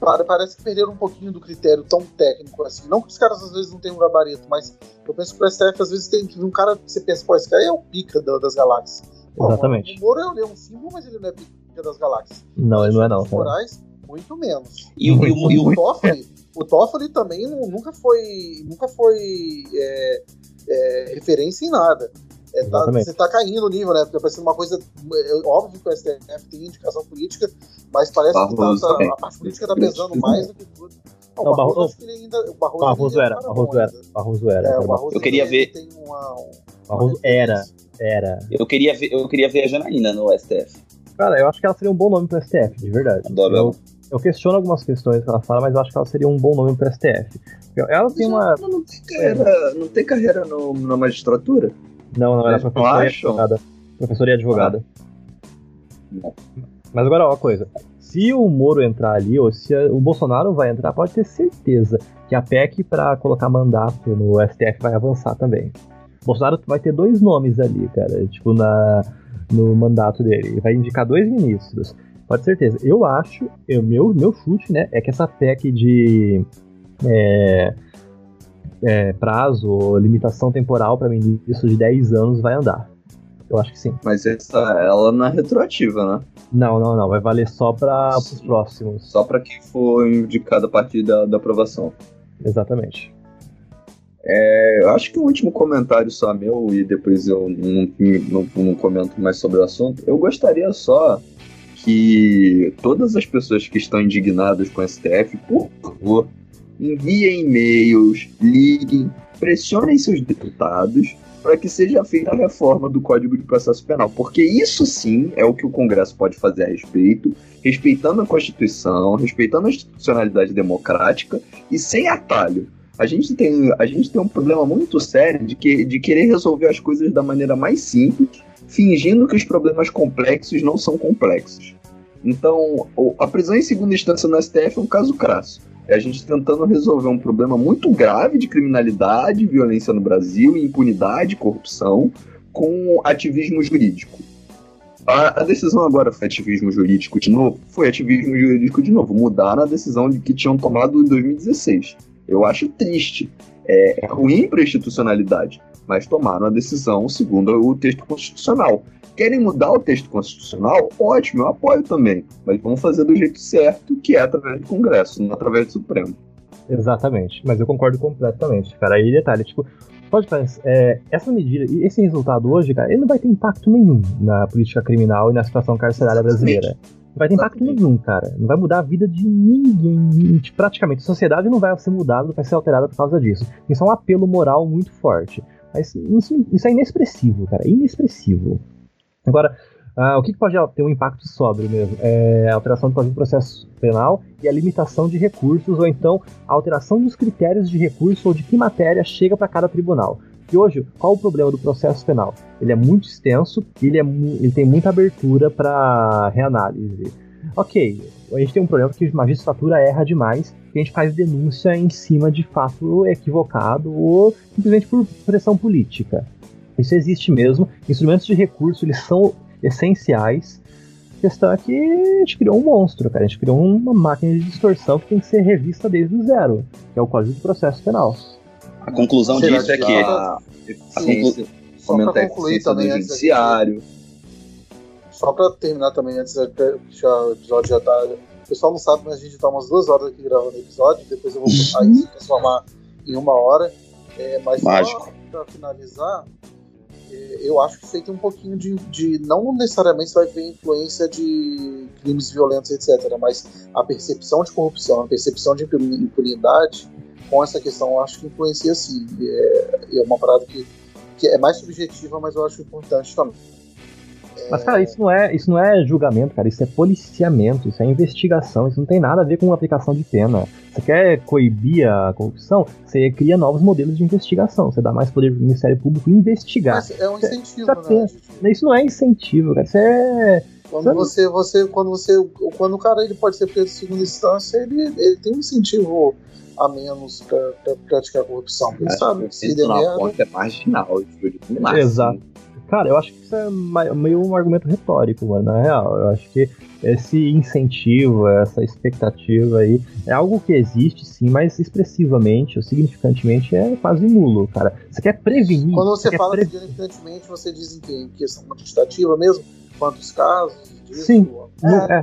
pare- parece que perderam um pouquinho do critério tão técnico assim. Não que os caras às vezes não tenham um gabarito, mas eu penso que o STF às vezes tem que vir um cara que você pensa, pô, esse cara é o pica da- das galáxias. Exatamente. O Moro é um símbolo, mas ele não é pica das galáxias. Não, ele não é não. Moraes, muito menos. E, o- e o- e o- o Toffoli, o Toffoli também nu- nunca foi, nunca foi é, é, referência em nada. É, tá- você tá caindo o nível, né? Porque parece uma coisa. É óbvio que o STF tem indicação política, mas parece Barroso que tá- tá- a parte política tá pesando mais do que tudo. Não, Não, o Barroso, Barroso- que ainda. O Barroso, Barroso ele era, é cara Barroso era, ainda. Barroso era. É, o Barroso Eu queria ele ver- tem uma. um- Barroso uma era, era. eu, queria ver, eu queria ver a Janaína no STF. Cara, eu acho que ela seria um bom nome pro STF, de verdade. Adoro eu, ela. Eu questiono algumas questões que ela fala, mas eu acho que ela seria um bom nome pro STF. Ela tem uma. Ela não tem carreira, não tem carreira no- na magistratura? Não, não, ela é professora e advogada. Professora e advogada. Não. Mas agora, ó, uma coisa. Se o Moro entrar ali, ou se o Bolsonaro vai entrar, pode ter certeza que a PEC pra colocar mandato no STF vai avançar também. O Bolsonaro vai ter dois nomes ali, cara, tipo, na, no mandato dele. Ele vai indicar dois ministros. Pode certeza. Eu acho, eu, meu, meu chute, né, é que essa PEC de é, é, prazo limitação temporal para ministro de 10 anos vai andar. Eu acho que sim. Mas essa, ela não é retroativa, né? Não, não, não. Vai valer só para os próximos. Só pra quem for indicado a partir da, da aprovação. Exatamente. É, eu acho que um último comentário só meu, e depois eu não, não, não comento mais sobre o assunto. Eu gostaria só que todas as pessoas que estão indignadas com o STF, por favor, enviem e-mails, liguem, pressionem seus deputados para que seja feita a reforma do Código de Processo Penal, porque isso sim é o que o Congresso pode fazer a respeito, respeitando a Constituição, respeitando a institucionalidade democrática e sem atalho. A gente tem, a gente tem um problema muito sério de, que, de querer resolver as coisas da maneira mais simples, fingindo que os problemas complexos não são complexos. Então, a prisão em segunda instância no STF é um caso crasso. É a gente tentando resolver um problema muito grave de criminalidade, violência no Brasil, impunidade, corrupção, com ativismo jurídico. A, a decisão agora foi ativismo jurídico de novo? Foi ativismo jurídico de novo. Mudaram a decisão de que tinham tomado em 2016. Eu acho triste. É, é ruim para a institucionalidade, mas tomaram a decisão segundo o texto constitucional. Querem mudar o texto constitucional? Ótimo, eu apoio também. Mas vamos fazer do jeito certo, que é através do Congresso, não através do Supremo. Exatamente. Mas eu concordo completamente, cara. Aí detalhe, tipo, pode parecer, é, essa medida, e esse resultado hoje, cara, ele não vai ter impacto nenhum na política criminal e na situação carcerária brasileira. Não vai ter impacto nenhum, cara. Não vai mudar a vida de ninguém. Praticamente, a sociedade não vai ser mudada, não vai ser alterada por causa disso. Isso é um apelo moral muito forte. Mas isso, isso é inexpressivo, cara. Inexpressivo. Agora, ah, o que, pode ter um impacto sóbrio mesmo? É a alteração do Código de Processo Penal e a limitação de recursos, ou então a alteração dos critérios de recurso ou de que matéria chega para cada tribunal. E hoje, qual o problema do processo penal? Ele é muito extenso e ele, é, ele tem muita abertura para reanálise. Ok, a gente tem um problema que a magistratura erra demais, que a gente faz denúncia em cima de fato equivocado ou simplesmente por pressão política. Isso existe mesmo. Instrumentos de recurso eles são essenciais. A questão é que a gente criou um monstro, cara. A gente criou uma máquina de distorção que tem que ser revista desde o zero, que é o Código de Processo Penal. A conclusão Será disso é que que a eficiência, Só aumentar pra a concluir do também, gente- judiciário. Só pra terminar também, antes já, o episódio já tá. O pessoal não sabe, mas a gente tá umas duas horas aqui gravando o episódio. Depois eu vou botar isso e transformar em uma hora. É, mas Mágico. só pra finalizar, é, eu acho que isso aí tem um pouquinho de, de. Não necessariamente vai ver influência de crimes violentos, etc. Mas a percepção de corrupção, a percepção de impuni- impunidade, com essa questão, eu acho que influencia sim. É, é uma parada que, que é mais subjetiva, mas eu acho importante também. Mas, cara, isso não, é, isso não é julgamento, cara. Isso é policiamento, isso é investigação. Isso não tem nada a ver com aplicação de pena. Você quer coibir a corrupção? Você cria novos modelos de investigação. Você dá mais poder pro Ministério Público investigar. Mas é um incentivo, Isso é né? Isso não é incentivo, cara. Isso é. Quando você, você, quando você, quando o cara ele pode ser preso em segunda instância, ele, ele tem um incentivo a menos pra, pra praticar corrupção. Ele sabe que se isso der na merda, ponta é marginal. Exato. Cara, eu acho que isso é meio um argumento retórico, mano, na real. Eu acho que esse incentivo, essa expectativa aí, é algo que existe sim, mas expressivamente ou significantemente é quase nulo, cara. Você quer prevenir. quando você quer fala pre- significantemente, você diz em, que, em questão quantitativa mesmo, quantos casos disso. Sim. É. Não, é,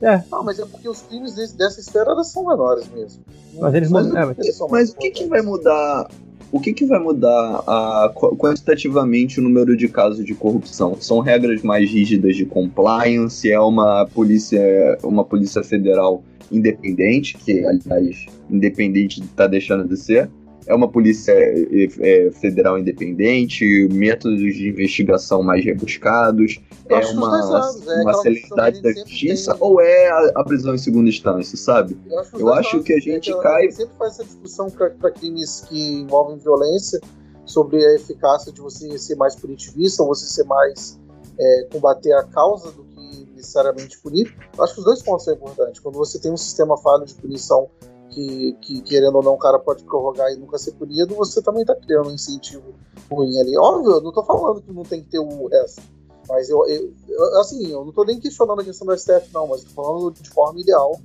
é, Não, mas é porque os crimes desse- dessa esfera elas são menores mesmo. Mas eles Não- não- é, mas- eles são Mas mais o que, que vai mudar? O que, que vai mudar a, qu- quantitativamente o número de casos de corrupção? São regras mais rígidas de compliance? É uma polícia, uma polícia federal independente, que aliás independente está deixando de ser? É uma polícia é, é, federal independente? Métodos de investigação mais rebuscados? É dois uma, lados, é uma celeridade da justiça? tem- Ou é a, a prisão em segunda instância, sabe? Eu acho, Eu acho que a é gente cai- sempre faz essa discussão para crimes que envolvem violência sobre a eficácia de você ser mais punitivista ou você ser mais é, combater a causa do que necessariamente punir. Eu acho que os dois pontos são importantes. Quando você tem um sistema falho de punição que, que, querendo ou não, o cara pode prorrogar e nunca ser punido, você também está criando um incentivo ruim ali. Óbvio, eu não estou falando que não tem que ter o resto. Mas eu, eu- eu- assim, eu não estou nem questionando a questão do STF, não, mas estou falando de forma ideal.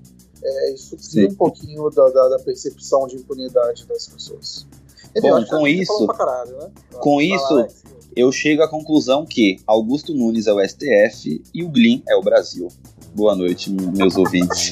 É, isso cria um pouquinho da, da, da percepção de impunidade das pessoas. Enfim, Bom, com gente isso- caralho, né? com lá, isso-. Eu chego à conclusão que Augusto Nunes é o STF e o Glyn é o Brasil. Boa noite, meus ouvintes.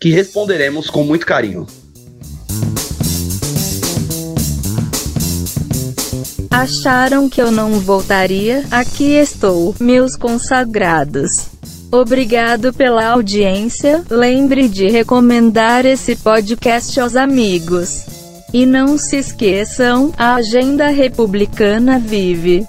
que responderemos com muito carinho. Acharam que eu não voltaria? Aqui estou, meus consagrados. Obrigado pela audiência. Lembre de recomendar esse podcast aos amigos. E não se esqueçam, a agenda republicana vive.